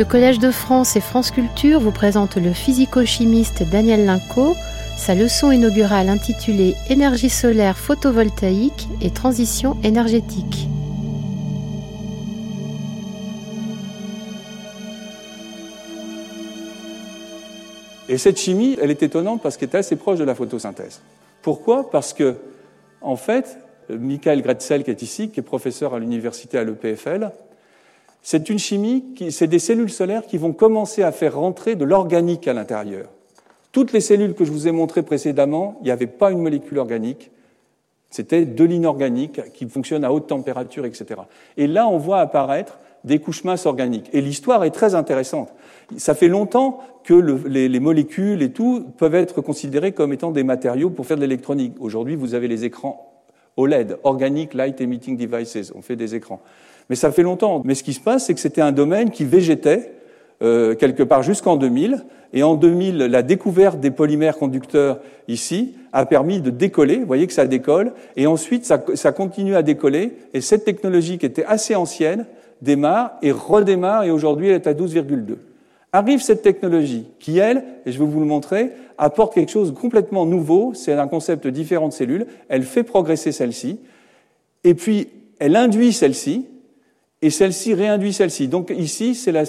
Le Collège de France et France Culture vous présente le physico-chimiste Daniel Linco, sa leçon inaugurale intitulée Énergie solaire photovoltaïque et transition énergétique. Et cette chimie, elle est étonnante parce qu'elle est assez proche de la photosynthèse. Pourquoi? Parce que, en fait, Michael Gretzel, qui est ici, qui est professeur à l'université à l'EPFL, c'est une chimie, c'est des cellules solaires qui vont commencer à faire rentrer de l'organique à l'intérieur. Toutes les cellules que je vous ai montrées précédemment, il n'y avait pas une molécule organique, c'était de l'inorganique qui fonctionne à haute température, etc. Et là, on voit apparaître des couches minces organiques. Et l'histoire est très intéressante. Ça fait longtemps que les, les, molécules et tout peuvent être considérées comme étant des matériaux pour faire de l'électronique. Aujourd'hui, vous avez les écrans OLED, Organic Light Emitting Devices, on fait des écrans. Mais ça fait longtemps. Mais ce qui se passe, c'est que c'était un domaine qui végétait euh, quelque part jusqu'en 2000. Et en 2000, la découverte des polymères conducteurs ici a permis de décoller. Vous voyez que ça décolle. Et ensuite, ça, ça continue à décoller. Et cette technologie qui était assez ancienne démarre et redémarre. Et aujourd'hui, elle est à 12,2. Arrive cette technologie qui, elle, et je vais vous le montrer, apporte quelque chose de complètement nouveau. C'est un concept différent de cellules. Elle fait progresser celle-ci. Et puis, elle induit celle-ci et celle-ci réinduit celle-ci. Donc ici, c'est la,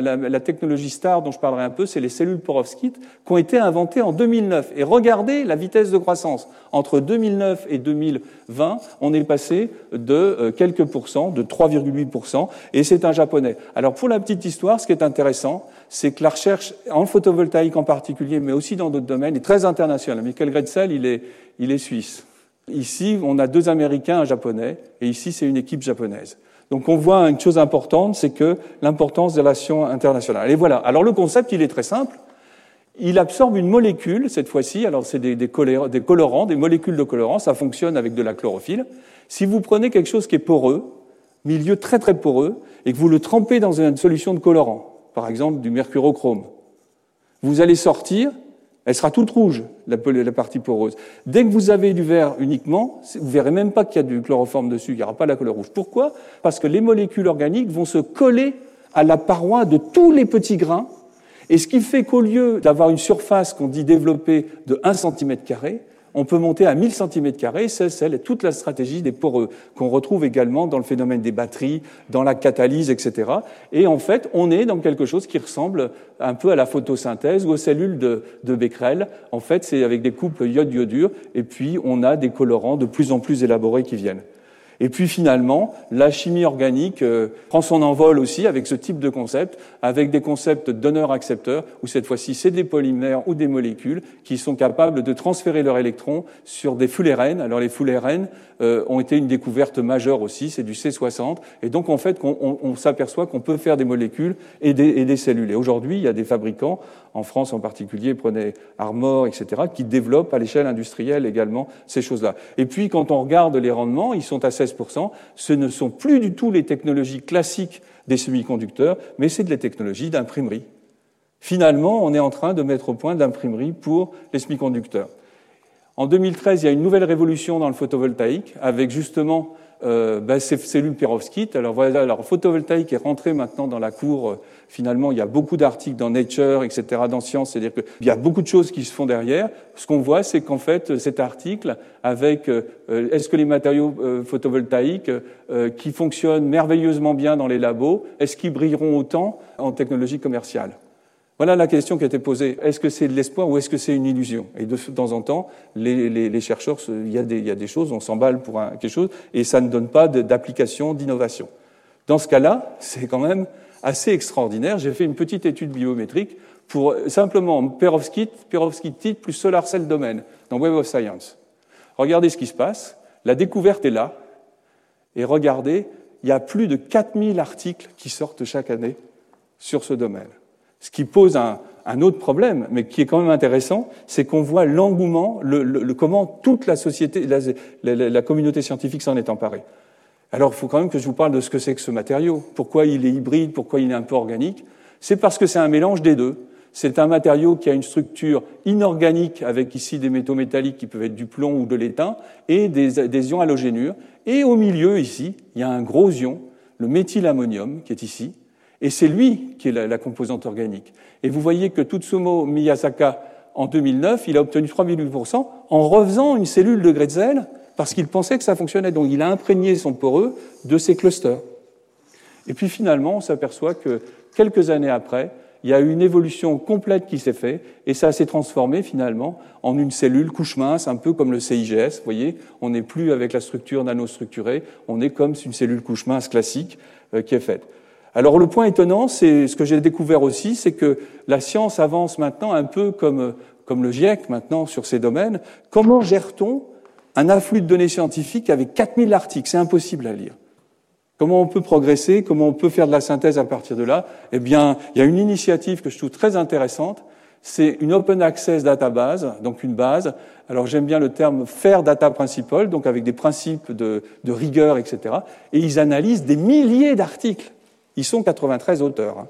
la, la, technologie STAR dont je parlerai un peu, c'est les cellules perovskites qui ont été inventées en 2009. Et regardez la vitesse de croissance. Entre 2009 et 2020, on est passé de euh, quelques pourcents, de 3,8%, et c'est un japonais. Alors pour la petite histoire, ce qui est intéressant, c'est que la recherche en photovoltaïque en particulier, mais aussi dans d'autres domaines, est très internationale. Michael Gretzel, il est, il est suisse. Ici, on a deux Américains, un Japonais, et ici, c'est une équipe japonaise. Donc on voit une chose importante, c'est que l'importance des relations internationales. Et voilà. Alors le concept, il est très simple. Il absorbe une molécule, cette fois-ci, alors c'est des, colorants, des molécules de colorants, ça fonctionne avec de la chlorophylle. Si vous prenez quelque chose qui est poreux, milieu très très poreux, et que vous le trempez dans une solution de colorant, par exemple du mercurochrome, vous allez sortir elle sera toute rouge, la, partie poreuse. Dès que vous avez du vert uniquement, vous verrez même pas qu'il y a du chloroforme dessus, il n'y aura pas la couleur rouge. Pourquoi? Parce que les molécules organiques vont se coller à la paroi de tous les petits grains, et ce qui fait qu'au lieu d'avoir une surface qu'on dit développée de 1 cm, on peut monter à 1000 cm, c'est celle, toute la stratégie des poreux, qu'on retrouve également dans le phénomène des batteries, dans la catalyse, etc. Et en fait, on est dans quelque chose qui ressemble un peu à la photosynthèse ou aux cellules de, de Becquerel. En fait, c'est avec des couples iode-iodure, et puis on a des colorants de plus en plus élaborés qui viennent. Et puis finalement, la chimie organique euh, prend son envol aussi avec ce type de concept, avec des concepts donneur-accepteur, où cette fois-ci c'est des polymères ou des molécules qui sont capables de transférer leurs électrons sur des fullérenes. Alors les fullérenes euh, ont été une découverte majeure aussi, c'est du C60, et donc en fait on, on, s'aperçoit qu'on peut faire des molécules et des, et des cellules. Et aujourd'hui, il y a des fabricants, en France en particulier, prenez Armor, etc., qui développent à l'échelle industrielle également ces choses-là. Et puis quand on regarde les rendements, ils sont assez ce ne sont plus du tout les technologies classiques des semi-conducteurs, mais c'est de la technologie d'imprimerie. Finalement, on est en train de mettre au point d'imprimerie pour les semi-conducteurs. En 2013, il y a une nouvelle révolution dans le photovoltaïque, avec justement euh, ben, ces cellules perovskites. Alors voilà, alors photovoltaïque est rentré maintenant dans la cour. Euh, finalement, il y a beaucoup d'articles dans Nature, etc., dans Science, c'est-à-dire qu'il y a beaucoup de choses qui se font derrière. Ce qu'on voit, c'est qu'en fait, cet article, avec euh, est-ce que les matériaux euh, photovoltaïques qui fonctionnent merveilleusement bien dans les labos, est-ce qu'ils brilleront autant en technologie commerciale? Voilà la question qui a été posée. Est-ce que c'est de l'espoir ou est-ce que c'est une illusion? Et de temps en temps, les, les, les chercheurs, il y, a des, il y, a des, choses, on s'emballe pour un, quelque chose, et ça ne donne pas d'application, d'innovation. Dans ce cas-là, c'est quand même assez extraordinaire. J'ai fait une petite étude biométrique pour simplement perovskite, perovskite plus solar cell domain dans Web of Science. Regardez ce qui se passe. La découverte est là. Et regardez, il y a plus de 4000 articles qui sortent chaque année sur ce domaine. Ce qui pose un, un, autre problème, mais qui est quand même intéressant, c'est qu'on voit l'engouement, le, le, comment toute la société, la, la, la communauté scientifique s'en est emparée. Alors, il faut quand même que je vous parle de ce que c'est que ce matériau. Pourquoi il est hybride, pourquoi il est un peu organique? C'est parce que c'est un mélange des deux. C'est un matériau qui a une structure inorganique, avec ici des métaux métalliques qui peuvent être du plomb ou de l'étain, et des, ions halogénures. Et au milieu, ici, il y a un gros ion, le méthylammonium, qui est ici, Et c'est lui qui est la, composante organique. Et vous voyez que Tutsumo Miyazaka, en 2009, il a obtenu 3,8% en refaisant une cellule de Gretzel parce qu'il pensait que ça fonctionnait. Donc il a imprégné son poreux de ces clusters. Et puis finalement, on s'aperçoit que quelques années après, il y a eu une évolution complète qui s'est faite, et ça s'est transformé finalement en une cellule couche mince, un peu comme le CIGS. Vous voyez, on n'est plus avec la structure nanostructurée, on est comme une cellule couche mince classique euh, qui est faite. Alors le point étonnant, c'est ce que j'ai découvert aussi, c'est que la science avance maintenant un peu comme, comme le GIEC maintenant sur ces domaines. Comment gère-t-on un afflux de données scientifiques avec 4000 articles C'est impossible à lire. Comment on peut progresser Comment on peut faire de la synthèse à partir de là? Eh bien, il y a une initiative que je trouve très intéressante. C'est une open access database, donc une base. Alors j'aime bien le terme faire data principal, donc avec des principes de, de rigueur, etc. Et ils analysent des milliers d'articles. Ils sont 93 auteurs.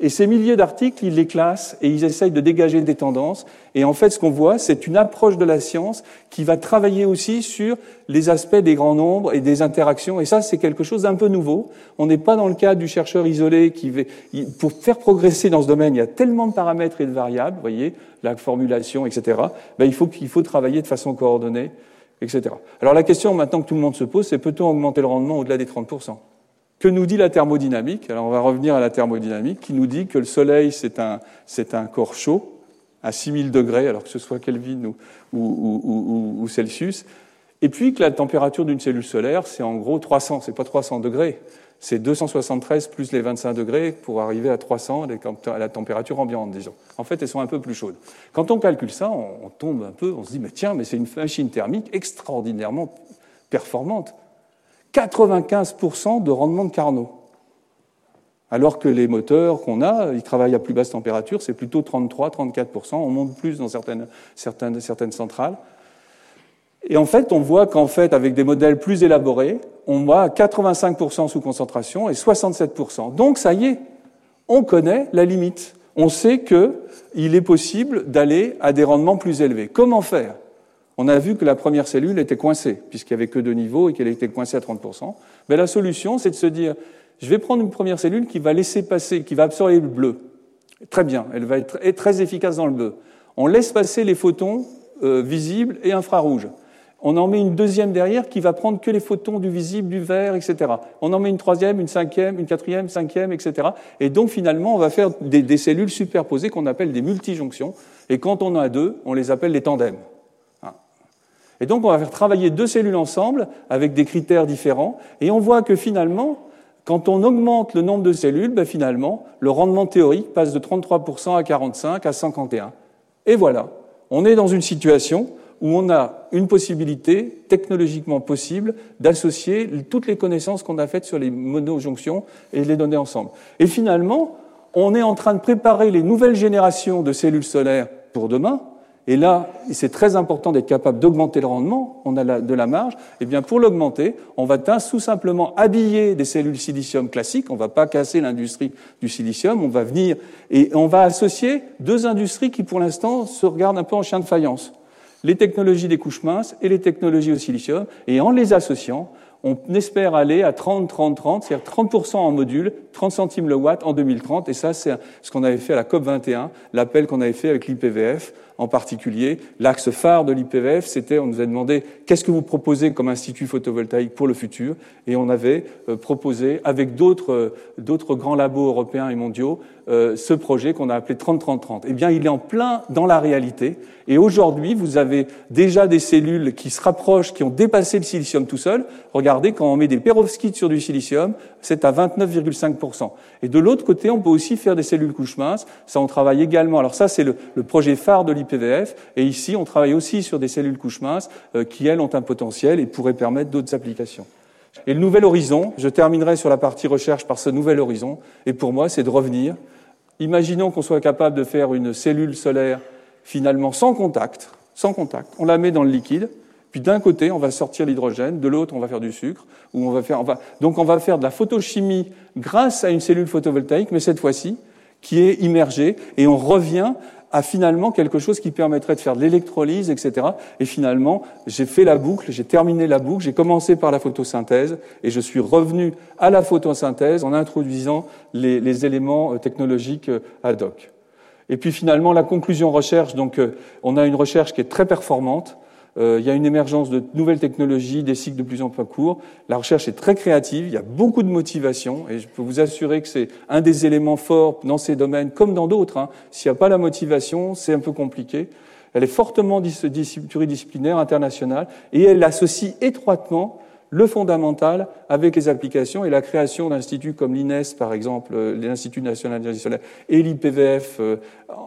Et ces milliers d'articles, ils les classent et ils essayent de dégager des tendances. Et en fait, ce qu'on voit, c'est une approche de la science qui va travailler aussi sur les aspects des grands nombres et des interactions. Et ça, c'est quelque chose d'un peu nouveau. On n'est pas dans le cas du chercheur isolé qui pour faire progresser dans ce domaine, il y a tellement de paramètres et de variables, vous voyez, la formulation, etc. Ben, il faut qu'il faut travailler de façon coordonnée, etc. Alors la question maintenant que tout le monde se pose, c'est peut-on augmenter le rendement au-delà des 30 que nous dit la thermodynamique? Alors on va revenir à la thermodynamique qui nous dit que le Soleil, c'est un, corps chaud à 6000 degrés, alors que ce soit Kelvin ou, Celsius, et puis que la température d'une cellule solaire, c'est en gros 300, c'est pas 300 degrés, c'est 273 plus les 25 degrés pour arriver à 300 à la température ambiante, disons. En fait, elles sont un peu plus chaudes. Quand on calcule ça, on, on tombe un peu, on se dit, mais tiens, mais c'est une machine thermique extraordinairement performante. 95% de rendement de Carnot. Alors que les moteurs qu'on a, ils travaillent à plus basse température, c'est plutôt 33-34%, on monte plus dans certaines, centrales. Et en fait, on voit qu'en fait, avec des modèles plus élaborés, on voit 85% sous concentration et 67%. Donc, ça y est, on connaît la limite. On sait qu'il est possible d'aller à des rendements plus élevés. Comment faire? On a vu que la première cellule était coincée, puisqu'il n'y avait que deux niveaux et qu'elle était coincée à 30%. Mais la solution, c'est de se dire, je vais prendre une première cellule qui va laisser passer, qui va absorber le bleu. Très bien, elle va être très efficace dans le bleu. On laisse passer les photons euh, visibles et infrarouges. On en met une deuxième derrière qui va prendre que les photons du visible, du vert, etc. On en met une troisième, une cinquième, une quatrième, cinquième, etc. Et donc finalement, on va faire des, des cellules superposées qu'on appelle des multijonctions. Et quand on en a deux, on les appelle les tandems. Et donc on va faire travailler deux cellules ensemble avec des critères différents, et on voit que finalement, quand on augmente le nombre de cellules, ben finalement, le rendement théorique passe de 33% à 45 à 51. Et voilà, on est dans une situation où on a une possibilité technologiquement possible d'associer toutes les connaissances qu'on a faites sur les monojonctions et les donner ensemble. Et finalement, on est en train de préparer les nouvelles générations de cellules solaires pour demain, et là, c'est très important d'être capable d'augmenter le rendement, on a de la marge. Et eh bien, pour l'augmenter, on va tout simplement habiller des cellules silicium classiques, on ne va pas casser l'industrie du silicium, on va venir et on va associer deux industries qui, pour l'instant, se regardent un peu en chien de faïence. Les technologies des couches minces et les technologies au silicium. Et en les associant, on espère aller à 30, 30, 30, c'est-à-dire 30% en module, 30 centimes le watt en 2030. Et ça, c'est ce qu'on avait fait à la COP 21, l'appel qu'on avait fait avec l'IPVF en particulier. L'axe phare de l'IPVF, c'était, on nous a demandé qu'est-ce que vous proposez comme institut photovoltaïque pour le futur, et on avait euh, proposé, avec d'autres euh, d'autres grands labos européens et mondiaux, euh, ce projet qu'on a appelé 30-30-30. Eh bien, il est en plein dans la réalité, et aujourd'hui, vous avez déjà des cellules qui se rapprochent, qui ont dépassé le silicium tout seul. Regardez, quand on met des perovskites sur du silicium, c'est à 29,5%. Et de l'autre côté, on peut aussi faire des cellules couches minces. Ça, on travaille également. Alors ça, c'est le projet phare de l'IPVF PVF. Et ici, on travaille aussi sur des cellules couches minces euh, qui, elles, ont un potentiel et pourraient permettre d'autres applications. Et le nouvel horizon, je terminerai sur la partie recherche par ce nouvel horizon, et pour moi, c'est de revenir. Imaginons qu'on soit capable de faire une cellule solaire finalement sans contact, sans contact. On la met dans le liquide, puis d'un côté, on va sortir l'hydrogène, de l'autre, on va faire du sucre, ou on va faire, donc on va faire de la photochimie grâce à une cellule photovoltaïque, mais cette fois-ci, qui est immergée, et on revient à finalement quelque chose qui permettrait de faire de l'électrolyse, etc. Et finalement, j'ai fait la boucle, j'ai terminé la boucle, j'ai commencé par la photosynthèse et je suis revenu à la photosynthèse en introduisant les, les éléments euh, technologiques euh, ad hoc. Et puis finalement, la conclusion recherche, donc euh, on a une recherche qui est très performante, il y a une émergence de nouvelles technologies, des cycles de plus en plus courts. La recherche est très créative, il y a beaucoup de motivation, et je peux vous assurer que c'est un des éléments forts dans ces domaines, comme dans d'autres. Hein. S'il n'y a pas la motivation, c'est un peu compliqué. Elle est fortement pluridisciplinaire, internationale, et elle associe étroitement le fondamental avec les applications et la création d'instituts comme l'INES, par exemple, euh, l'Institut national d'énergie solaire, et l'IPVF, euh,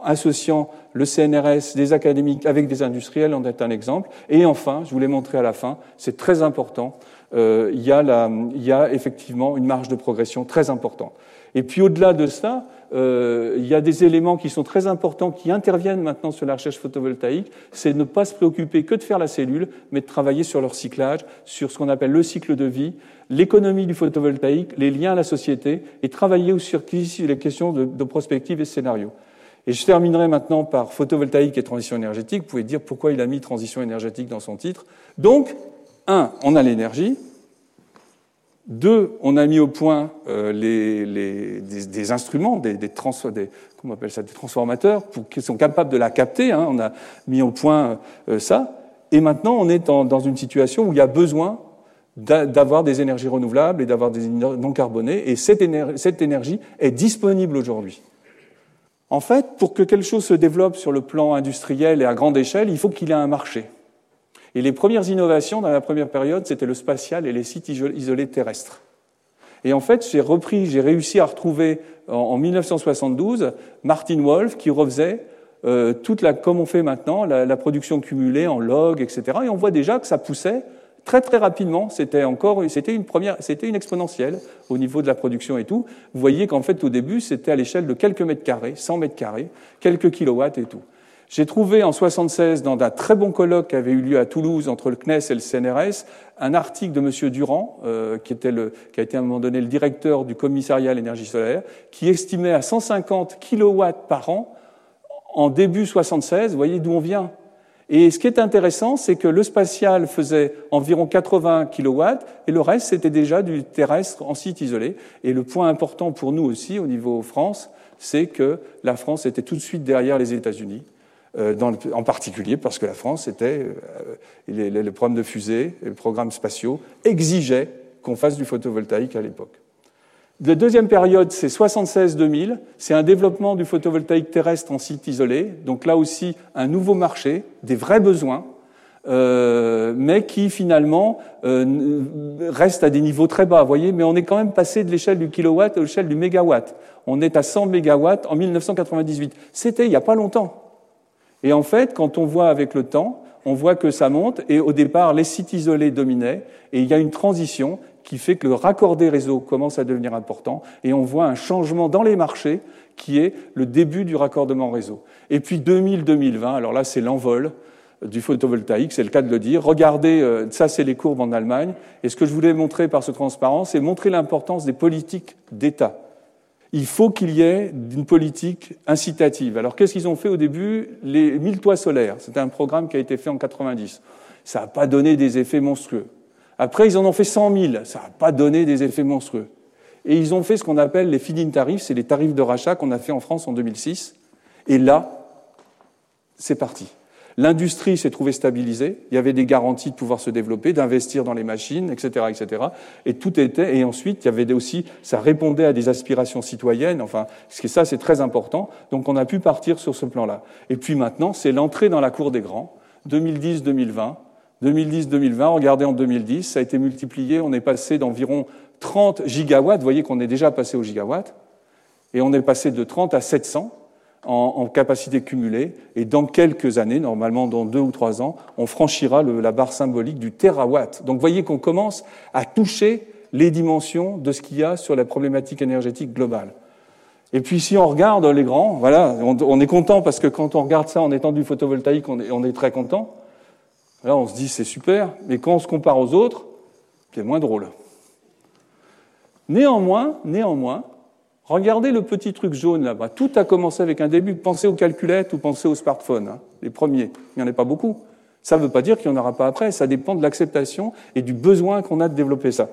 associant le CNRS, des académiques avec des industriels, en est un exemple. Et enfin, je vous l'ai montré à la fin, c'est très important, euh, il, y a la, il y a effectivement une marge de progression très importante. Et puis au-delà de ça, euh, il y a des éléments qui sont très importants qui interviennent maintenant sur la recherche photovoltaïque, c'est ne pas se préoccuper que de faire la cellule, mais de travailler sur leur cyclage, sur ce qu'on appelle le cycle de vie, l'économie du photovoltaïque, les liens à la société, et travailler aussi sur les questions de, prospective et scénario. Et je terminerai maintenant par photovoltaïque et transition énergétique. Vous pouvez dire pourquoi il a mis transition énergétique dans son titre. Donc, un, on a l'énergie, deux, on a mis au point euh, des, instruments, des, ça, des transformateurs, pour, qui sont capables de la capter. Hein. on a mis au point euh, ça. Et maintenant, on est dans une situation où il y a besoin d'avoir des énergies renouvelables et d'avoir des énergies non carbonées. Et cette énergie est disponible aujourd'hui. En fait, pour que quelque chose se développe sur le plan industriel et à grande échelle, il faut qu'il ait un marché. Et les premières innovations dans la première période, c'était le spatial et les sites isolés terrestres. Et en fait, j'ai repris, j'ai réussi à retrouver en 1972 Martin Wolf qui refaisait euh, toute la, comme on fait maintenant, la, production cumulée en log, etc. Et on voit déjà que ça poussait très très rapidement. C'était encore, c'était une première, c'était une exponentielle au niveau de la production et tout. Vous voyez qu'en fait, au début, c'était à l'échelle de quelques mètres carrés, 100 mètres carrés, quelques kilowatts et tout. J'ai trouvé en 76, dans un très bon colloque qui avait eu lieu à Toulouse entre le CNES et le CNRS, un article de M. Durand, euh, qui, était le, qui a été à un moment donné le directeur du commissariat à l'énergie solaire, qui estimait à 150 kilowatts par an en début 76. Vous voyez d'où on vient et ce qui est intéressant, c'est que le spatial faisait environ 80 kilowatts et le reste, c'était déjà du terrestre en site isolé. Et le point important pour nous aussi, au niveau France, c'est que la France était tout de suite derrière les États-Unis. Euh, en particulier parce que la France était, euh, les, les, de fusée, les programmes spatiaux exigeaient qu'on fasse du photovoltaïque à l'époque. La deuxième période, c'est 76-2000, c'est un développement du photovoltaïque terrestre en site isolé, donc là aussi un nouveau marché, des vrais besoins, euh, mais qui finalement euh, reste à des niveaux très bas, vous voyez, mais on est quand même passé de l'échelle du kilowatt à l'échelle du mégawatt. On est à 100 mégawatts en 1998. C'était il n'y a pas longtemps. Et en fait, quand on voit avec le temps, on voit que ça monte, et au départ, les sites isolés dominaient, et il y a une transition qui fait que le raccordé réseau commence à devenir important, et on voit un changement dans les marchés qui est le début du raccordement réseau. Et puis 2000-2020, alors là c'est l'envol du photovoltaïque, c'est le cas de le dire. Regardez, euh, ça c'est les courbes en Allemagne, et ce que je voulais montrer par ce transparent, c'est montrer l'importance des politiques d'État il faut qu'il y ait une politique incitative. Alors qu'est-ce qu'ils ont fait au début? Les 1000 toits solaires, c'était un programme qui a été fait en 90. Ça n'a pas donné des effets monstrueux. Après, ils en ont fait 100 000, ça n'a pas donné des effets monstrueux. Et ils ont fait ce qu'on appelle les feed-in tarifs, c'est les tarifs de rachat qu'on a fait en France en 2006. Et là, c'est parti. L'industrie s'est trouvée stabilisée, il y avait des garanties de pouvoir se développer, d'investir dans les machines, etc., etc. Et tout était, et ensuite, il y avait aussi, ça répondait à des aspirations citoyennes, enfin, ça, c'est très important. Donc, on a pu partir sur ce plan-là. Et puis maintenant, c'est l'entrée dans la cour des grands, 2010-2020. 2010-2020, regardez en 2010, ça a été multiplié, on est passé d'environ 30 gigawatts, vous voyez qu'on est déjà passé au gigawatt, et on est passé de 30 à 700 en, capacité cumulée, et dans quelques années, normalement dans deux ou trois ans, on franchira la barre symbolique du terawatt. Donc voyez qu'on commence à toucher les dimensions de ce qu'il y a sur la problématique énergétique globale. Et puis si on regarde les grands, voilà, on, est content parce que quand on regarde ça en étant du photovoltaïque, on est, on est très content. Là, on se dit c'est super, mais quand on se compare aux autres, c'est moins drôle. Néanmoins, néanmoins, Regardez le petit truc jaune là-bas. Tout a commencé avec un début. Pensez aux calculettes ou pensez aux smartphones, hein, les premiers. Il n'y en a pas beaucoup. Ça ne veut pas dire qu'il n'y en aura pas après. Ça dépend de l'acceptation et du besoin qu'on a de développer ça.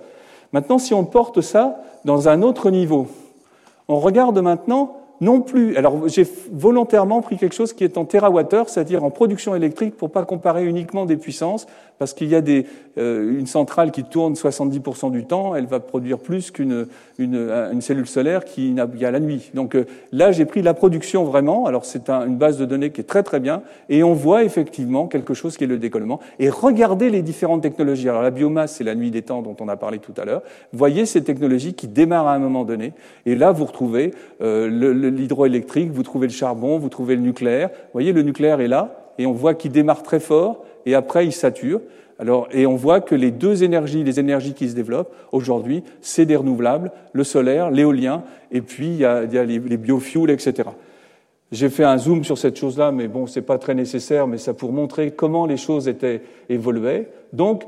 Maintenant, si on porte ça dans un autre niveau, on regarde maintenant non plus. Alors, j'ai volontairement pris quelque chose qui est en terawattheure, c'est-à-dire en production électrique, pour pas comparer uniquement des puissances, parce qu'il y a des, euh, une centrale qui tourne 70% du temps, elle va produire plus qu'une une, une, cellule solaire qui n'a a la nuit. Donc euh, là, j'ai pris la production vraiment. Alors, c'est un, une base de données qui est très très bien, et on voit effectivement quelque chose qui est le décollement. Et regardez les différentes technologies. Alors, la biomasse, c'est la nuit des temps dont on a parlé tout à l'heure. Voyez ces technologies qui démarrent à un moment donné, et là, vous retrouvez euh, le l'hydroélectrique, vous trouvez le charbon, vous trouvez le nucléaire. Vous voyez, le nucléaire est là, et on voit qu'il démarre très fort, et après il sature. Alors, et on voit que les deux énergies, les énergies qui se développent aujourd'hui, c'est des renouvelables, le solaire, l'éolien, et puis il y a, les, biofuels, etc. J'ai fait un zoom sur cette chose-là, mais bon, c'est pas très nécessaire, mais ça pour montrer comment les choses étaient évoluées. Donc,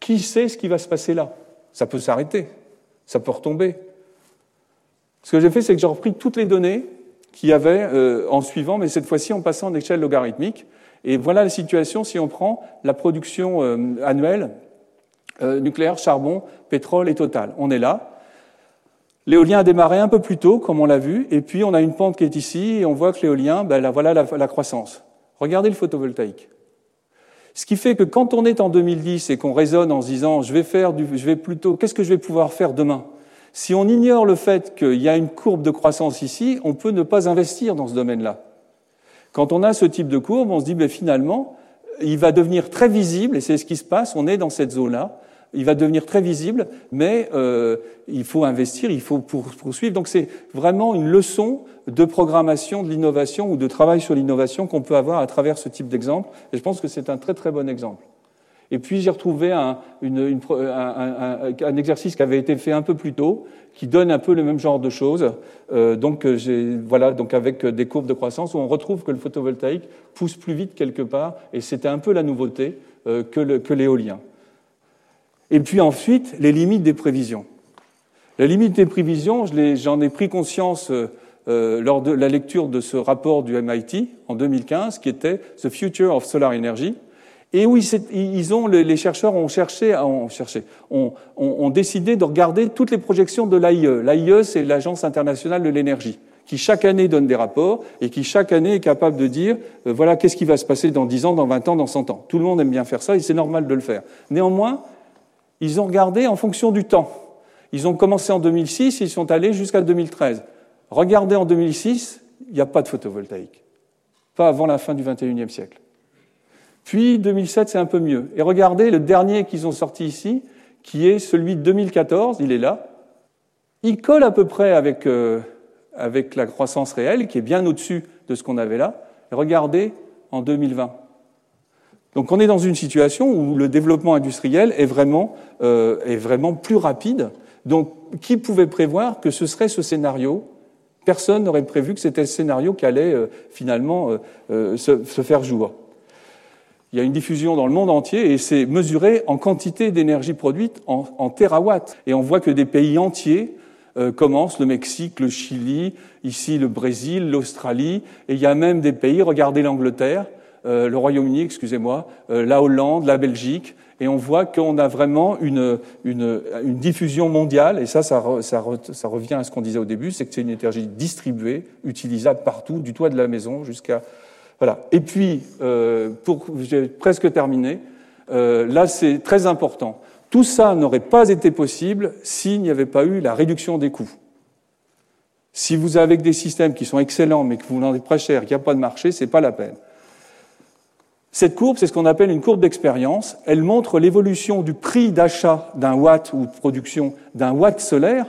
qui sait ce qui va se passer là? Ça peut s'arrêter, ça peut retomber. Ce que j'ai fait, c'est que j'ai repris toutes les données qu'il y avait euh, en suivant, mais cette fois-ci en passant en échelle logarithmique. Et voilà la situation si on prend la production euh, annuelle euh, nucléaire, charbon, pétrole et total. On est là. L'éolien a démarré un peu plus tôt, comme on l'a vu, et puis on a une pente qui est ici, et on voit que l'éolien, ben, voilà la, la croissance. Regardez le photovoltaïque. Ce qui fait que quand on est en 2010 et qu'on raisonne en se disant je vais faire du, je vais plutôt, qu'est-ce que je vais pouvoir faire demain? Si on ignore le fait qu'il y a une courbe de croissance ici, on peut ne pas investir dans ce domaine-là. Quand on a ce type de courbe, on se dit, mais finalement, il va devenir très visible, et c'est ce qui se passe, on est dans cette zone-là, il va devenir très visible, mais euh, il faut investir, il faut poursuivre. Donc c'est vraiment une leçon de programmation de l'innovation ou de travail sur l'innovation qu'on peut avoir à travers ce type d'exemple, et je pense que c'est un très très bon exemple. Et puis j'ai retrouvé un, exercice qui avait été fait un peu plus tôt, qui donne un peu le même genre de choses. Euh, donc voilà, donc avec des courbes de croissance où on retrouve que le photovoltaïque pousse plus vite quelque part, et c'était un peu la nouveauté euh, que l'éolien. Et puis ensuite, les limites des prévisions. La limite des prévisions, j'en ai, pris conscience euh, euh, lors de la lecture de ce rapport du MIT en 2015, qui était The Future of Solar Energy, et où ils ont, les chercheurs ont cherché, ont, cherché ont, ont, décidé de regarder toutes les projections de l'AIE. L'AIE, c'est l'Agence internationale de l'énergie, qui chaque année donne des rapports et qui chaque année est capable de dire, euh, voilà, qu'est-ce qui va se passer dans 10 ans, dans 20 ans, dans 100 ans. Tout le monde aime bien faire ça et c'est normal de le faire. Néanmoins, ils ont regardé en fonction du temps. Ils ont commencé en 2006, ils sont allés jusqu'à 2013. Regardez en 2006, il n'y a pas de photovoltaïque. Pas avant la fin du 21e siècle. Puis 2007, c'est un peu mieux. Et regardez le dernier qu'ils ont sorti ici, qui est celui de 2014, il est là. Il colle à peu près avec, euh, avec la croissance réelle, qui est bien au-dessus de ce qu'on avait là. Et regardez en 2020. Donc on est dans une situation où le développement industriel est vraiment, euh, est vraiment plus rapide. Donc qui pouvait prévoir que ce serait ce scénario? Personne n'aurait prévu que c'était ce scénario qui allait euh, finalement euh, se, se, faire jour il y a une diffusion dans le monde entier et c'est mesuré en quantité d'énergie produite en, en terawatts. Et on voit que des pays entiers euh, commencent, le Mexique, le Chili, ici le Brésil, l'Australie, et il y a même des pays, regardez l'Angleterre, euh, le Royaume-Uni, excusez-moi, euh, la Hollande, la Belgique, et on voit qu'on a vraiment une, une, diffusion mondiale, et ça, ça, ça revient à ce qu'on disait au début, c'est que c'est une énergie distribuée, utilisable partout, du toit de la maison jusqu'à voilà. Et puis, euh, pour, j'ai presque terminé, euh, là c'est très important. Tout ça n'aurait pas été possible s'il n'y avait pas eu la réduction des coûts. Si vous avez des systèmes qui sont excellents mais que vous vendez très cher, qu'il n'y a pas de marché, c'est pas la peine. Cette courbe, c'est ce qu'on appelle une courbe d'expérience. Elle montre l'évolution du prix d'achat d'un watt ou de production d'un watt solaire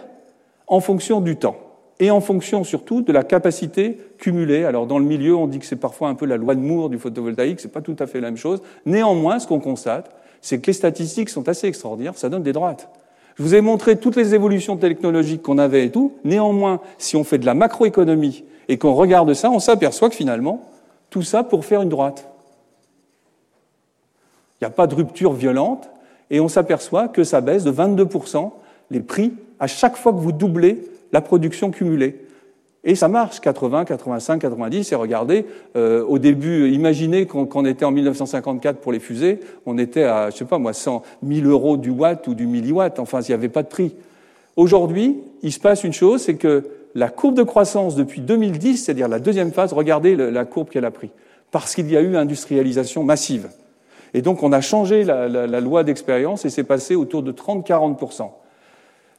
en fonction du temps et en fonction surtout de la capacité cumulée. Alors dans le milieu, on dit que c'est parfois un peu la loi de Moore du photovoltaïque, c'est pas tout à fait la même chose. Néanmoins, ce qu'on constate, c'est que les statistiques sont assez extraordinaires, ça donne des droites. Je vous ai montré toutes les évolutions technologiques qu'on avait et tout. Néanmoins, si on fait de la macroéconomie et qu'on regarde ça, on s'aperçoit que finalement, tout ça pour faire une droite. Il n'y a pas de rupture violente et on s'aperçoit que ça baisse de 22% les prix à chaque fois que vous doublez la production cumulée. Et ça marche, 80, 85, 90. Et regardez, euh, au début, imaginez qu'on était en 1954 pour les fusées, on était à, je sais pas moi, 100 1000 euros du watt ou du milliwatt. Enfin, il n'y avait pas de prix. Aujourd'hui, il se passe une chose, c'est que la courbe de croissance depuis 2010, c'est-à-dire la deuxième phase, regardez la courbe qu'elle a pris, parce qu'il y a eu industrialisation massive. Et donc, on a changé la, la loi d'expérience et c'est passé autour de 30-40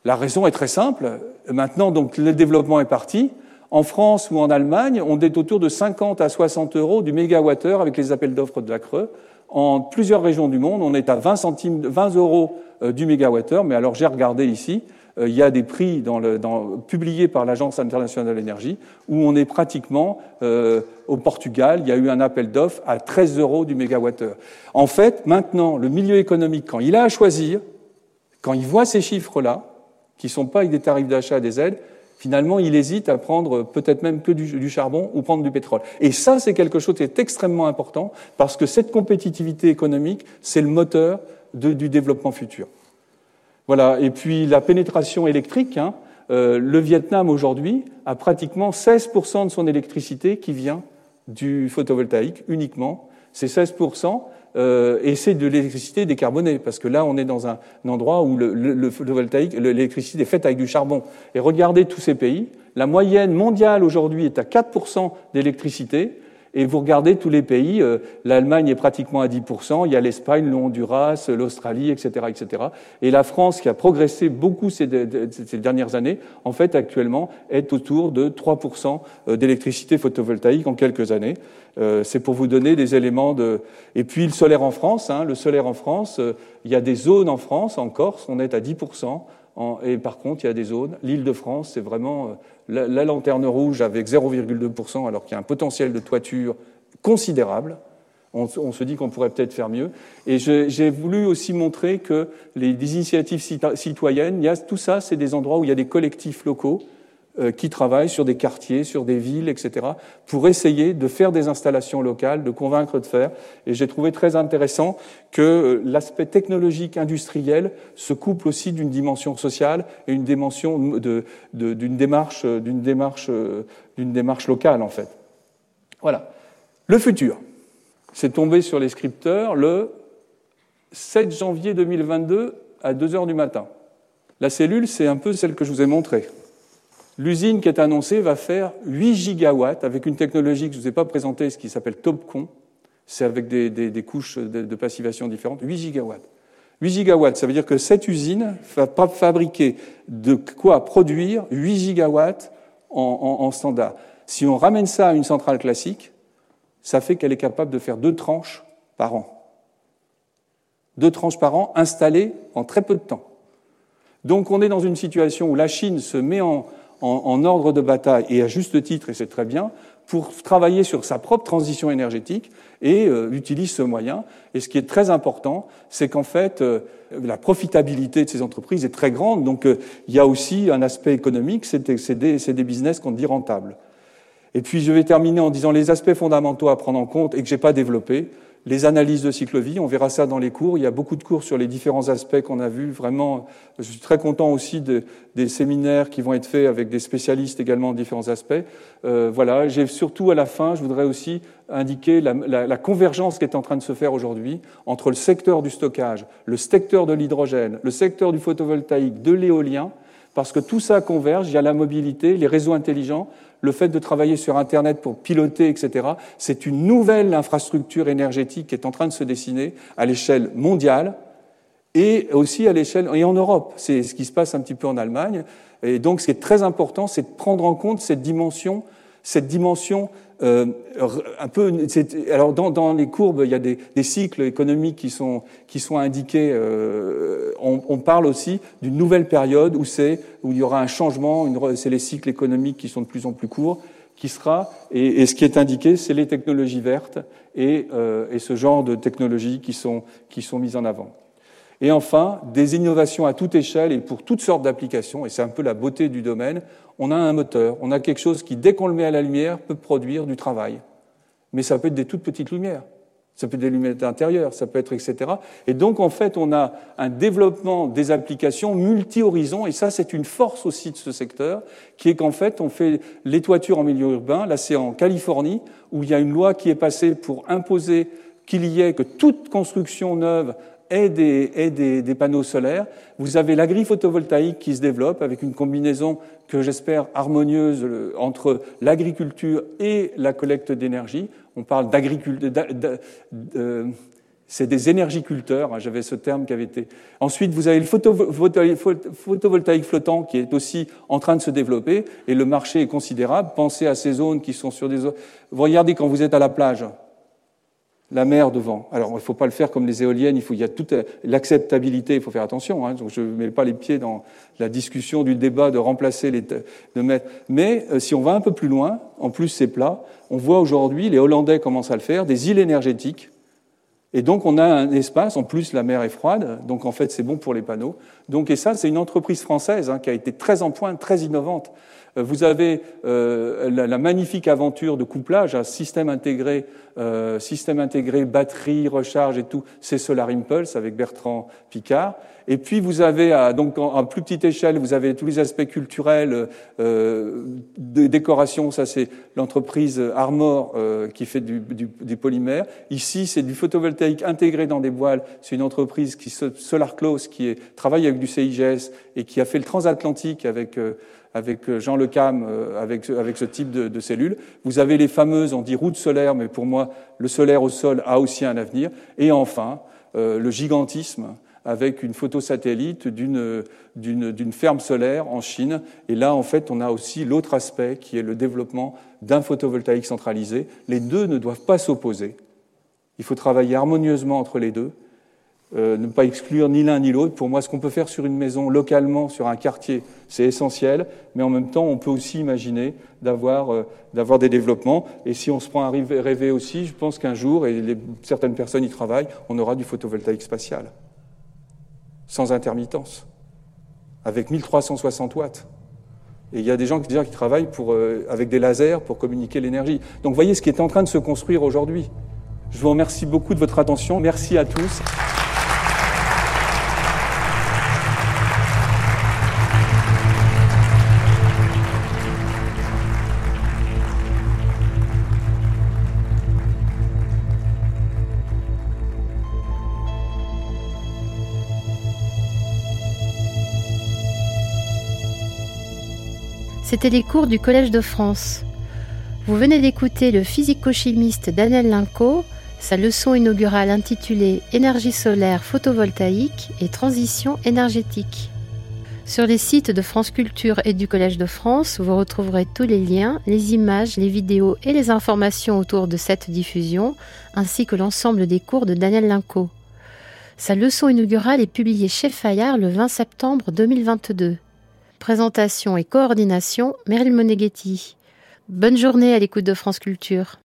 La raison est très simple. Maintenant, donc, le développement est parti. En France ou en Allemagne, on est autour de 50 à 60 euros du mégawattheure avec les appels d'offres de la Creux. En plusieurs régions du monde, on est à 20, centimes, 20 euros euh, du mégawattheure. Mais alors, j'ai regardé ici, euh, il y a des prix dans le, dans, publiés par l'Agence internationale de l'énergie où on est pratiquement euh, au Portugal. Il y a eu un appel d'offres à 13 euros du mégawattheure. En fait, maintenant, le milieu économique, quand il a à choisir, quand il voit ces chiffres-là, qui ne sont pas avec des tarifs d'achat des aides, finalement, il hésite à prendre peut-être même que du, charbon ou prendre du pétrole. Et ça, c'est quelque chose qui est extrêmement important parce que cette compétitivité économique, c'est le moteur du développement futur. Voilà. Et puis la pénétration électrique. Hein, euh, le Vietnam aujourd'hui a pratiquement 16% de son électricité qui vient du photovoltaïque uniquement. C'est 16%. Euh, et c'est de l'électricité décarbonée, parce que là, on est dans un, endroit où le, photovoltaïque, l'électricité est faite avec du charbon. Et regardez tous ces pays, la moyenne mondiale aujourd'hui est à 4% d'électricité, et vous regardez tous les pays, euh, l'Allemagne est pratiquement à 10%, il y a l'Espagne, le Honduras, l'Australie, etc., etc. Et la France, qui a progressé beaucoup ces, dernières années, en fait, actuellement, est autour de 3% euh, d'électricité photovoltaïque en quelques années. Euh, c'est pour vous donner des éléments de... Et puis le solaire en France, hein, le solaire en France, il y a des zones en France, en Corse, on est à 10%. Et par contre, il y a des zones. L'île de France, c'est vraiment la, lanterne rouge avec 0,2%, alors qu'il y a un potentiel de toiture considérable. On, se dit qu'on pourrait peut-être faire mieux. Et j'ai voulu aussi montrer que les, initiatives citoyennes, tout ça, c'est des endroits où il y a des collectifs locaux qui travaillent sur des quartiers, sur des villes, etc., pour essayer de faire des installations locales, de convaincre de faire. Et j'ai trouvé très intéressant que euh, l'aspect technologique industriel se couple aussi d'une dimension sociale et une dimension d'une démarche, d'une démarche, d'une démarche locale, en fait. Voilà. Le futur. C'est tombé sur les scripteurs le 7 janvier 2022 à 2 heures du matin. La cellule, c'est un peu celle que je vous ai montrée. L'usine qui est annoncée va faire 8 gigawatts avec une technologie que je ne vous ai pas présentée, ce qui s'appelle TOPCon. C'est avec des, couches de, passivation différentes. 8 gigawatts. 8 gigawatts, ça veut dire que cette usine va fabriquer de quoi produire 8 gigawatts en, standard. Si on ramène ça à une centrale classique, ça fait qu'elle est capable de faire deux tranches par an. Deux tranches par an installées en très peu de temps. Donc on est dans une situation où la Chine se met en, en, ordre de bataille, et à juste titre, et c'est très bien, pour travailler sur sa propre transition énergétique et euh, utilise ce moyen. Et ce qui est très important, c'est qu'en fait, euh, la profitabilité de ces entreprises est très grande. Donc, euh, il y a aussi un aspect économique, c'est des, des, business qu'on dit rentables. Et puis, je vais terminer en disant les aspects fondamentaux à prendre en compte et que je n'ai pas développés les analyses de cycle vie, on verra ça dans les cours. Il y a beaucoup de cours sur les différents aspects qu'on a vus. Vraiment, je suis très content aussi des séminaires qui vont être faits avec des spécialistes également en différents aspects. Euh, voilà, j'ai surtout à la fin, je voudrais aussi indiquer la, convergence qui est en train de se faire aujourd'hui entre le secteur du stockage, le secteur de l'hydrogène, le secteur du photovoltaïque, de l'éolien, parce que tout ça converge. Il y a la mobilité, les réseaux intelligents, le fait de travailler sur Internet pour piloter, etc., c'est une nouvelle infrastructure énergétique qui est en train de se dessiner à l'échelle mondiale et aussi à l'échelle et en Europe. C'est ce qui se passe un petit peu en Allemagne. Et donc, ce qui est très important, c'est de prendre en compte cette dimension, cette dimension euh, un peu. Alors, dans, dans, les courbes, il y a des, des cycles économiques qui sont, qui sont indiqués. Euh, on, on, parle aussi d'une nouvelle période où, c'est, où il y aura un changement. C'est les cycles économiques qui sont de plus en plus courts qui sera, et, et ce qui est indiqué, c'est les technologies vertes et, euh, et, ce genre de technologies qui sont, qui sont mises en avant. Et enfin, des innovations à toute échelle et pour toutes sortes d'applications, et c'est un peu la beauté du domaine, on a un moteur, on a quelque chose qui, dès qu'on le met à la lumière, peut produire du travail. Mais ça peut être des toutes petites lumières. Ça peut être des lunettes intérieures, ça peut être etc. Et donc, en fait, on a un développement des applications multi-horizons, et ça, c'est une force aussi de ce secteur, qui est qu'en fait, on fait les toitures en milieu urbain. Là, c'est en Californie, où il y a une loi qui est passée pour imposer qu'il y ait que toute construction neuve ait des, panneaux solaires. Vous avez l'agri-photovoltaïque qui se développe avec une combinaison que j'espère harmonieuse entre l'agriculture et la collecte d'énergie. On parle d'agriculture. C'est des énergiculteurs, hein, j'avais ce terme qui avait été. Ensuite, vous avez le photovoltaïque flottant qui est aussi en train de se développer et le marché est considérable. Pensez à ces zones qui sont sur des. Vous regardez quand vous êtes à la plage, la mer devant. Alors, il ne faut pas le faire comme les éoliennes, il, faut, il y a toute l'acceptabilité, il faut faire attention. Hein, donc je ne mets pas les pieds dans la discussion du débat de remplacer les... De mettre, mais euh, si on va un peu plus loin, en plus c'est plat, on voit aujourd'hui, les Hollandais commencent à le faire, des îles énergétiques. Et donc on a un espace, en plus la mer est froide, donc en fait c'est bon pour les panneaux. Donc et ça c'est une entreprise française hein, qui a été très en pointe, très innovante. Euh, vous avez euh, la, magnifique aventure de couplage, un système intégré, euh, système intégré, batterie, recharge et tout, c'est Solar Impulse avec Bertrand Picard. Et puis vous avez, donc en, plus petite échelle, vous avez tous les aspects culturels, euh, de décoration. Ça, c'est l'entreprise Armor qui fait du, du, du polymère. Ici, c'est du photovoltaïque intégré dans des voiles. C'est une entreprise qui Solar Close qui est, travaille avec du CIGS et qui a fait le transatlantique avec avec euh, Jean Le Cam, euh, avec, avec ce type de, de, cellules. Vous avez les fameuses, on dit routes solaires, mais pour moi, le solaire au sol a aussi un avenir. Et enfin, euh, le gigantisme avec une photosatellite d'une, d'une, ferme solaire en Chine. Et là, en fait, on a aussi l'autre aspect qui est le développement d'un photovoltaïque centralisé. Les deux ne doivent pas s'opposer. Il faut travailler harmonieusement entre les deux. Euh, ne pas exclure ni l'un ni l'autre. Pour moi, ce qu'on peut faire sur une maison localement, sur un quartier, c'est essentiel, mais en même temps, on peut aussi imaginer d'avoir euh, des développements. Et si on se prend à rêver aussi, je pense qu'un jour, et certaines personnes y travaillent, on aura du photovoltaïque spatial, sans intermittence, avec 1360 watts. Et il y a des gens qui, travaillent pour, euh, avec des lasers pour communiquer l'énergie. Donc, voyez ce qui est en train de se construire aujourd'hui. Je vous remercie beaucoup de votre attention. Merci à tous. C'était les cours du Collège de France. Vous venez d'écouter le physico-chimiste Daniel Linco, sa leçon inaugurale intitulée Énergie solaire photovoltaïque et transition énergétique. Sur les sites de France Culture et du Collège de France, vous retrouverez tous les liens, les images, les vidéos et les informations autour de cette diffusion, ainsi que l'ensemble des cours de Daniel Linco. Sa leçon inaugurale est publiée chez Fayard le 20 septembre 2022. Présentation et coordination, Meryl Moneghetti. Bonne journée à l'écoute de France Culture.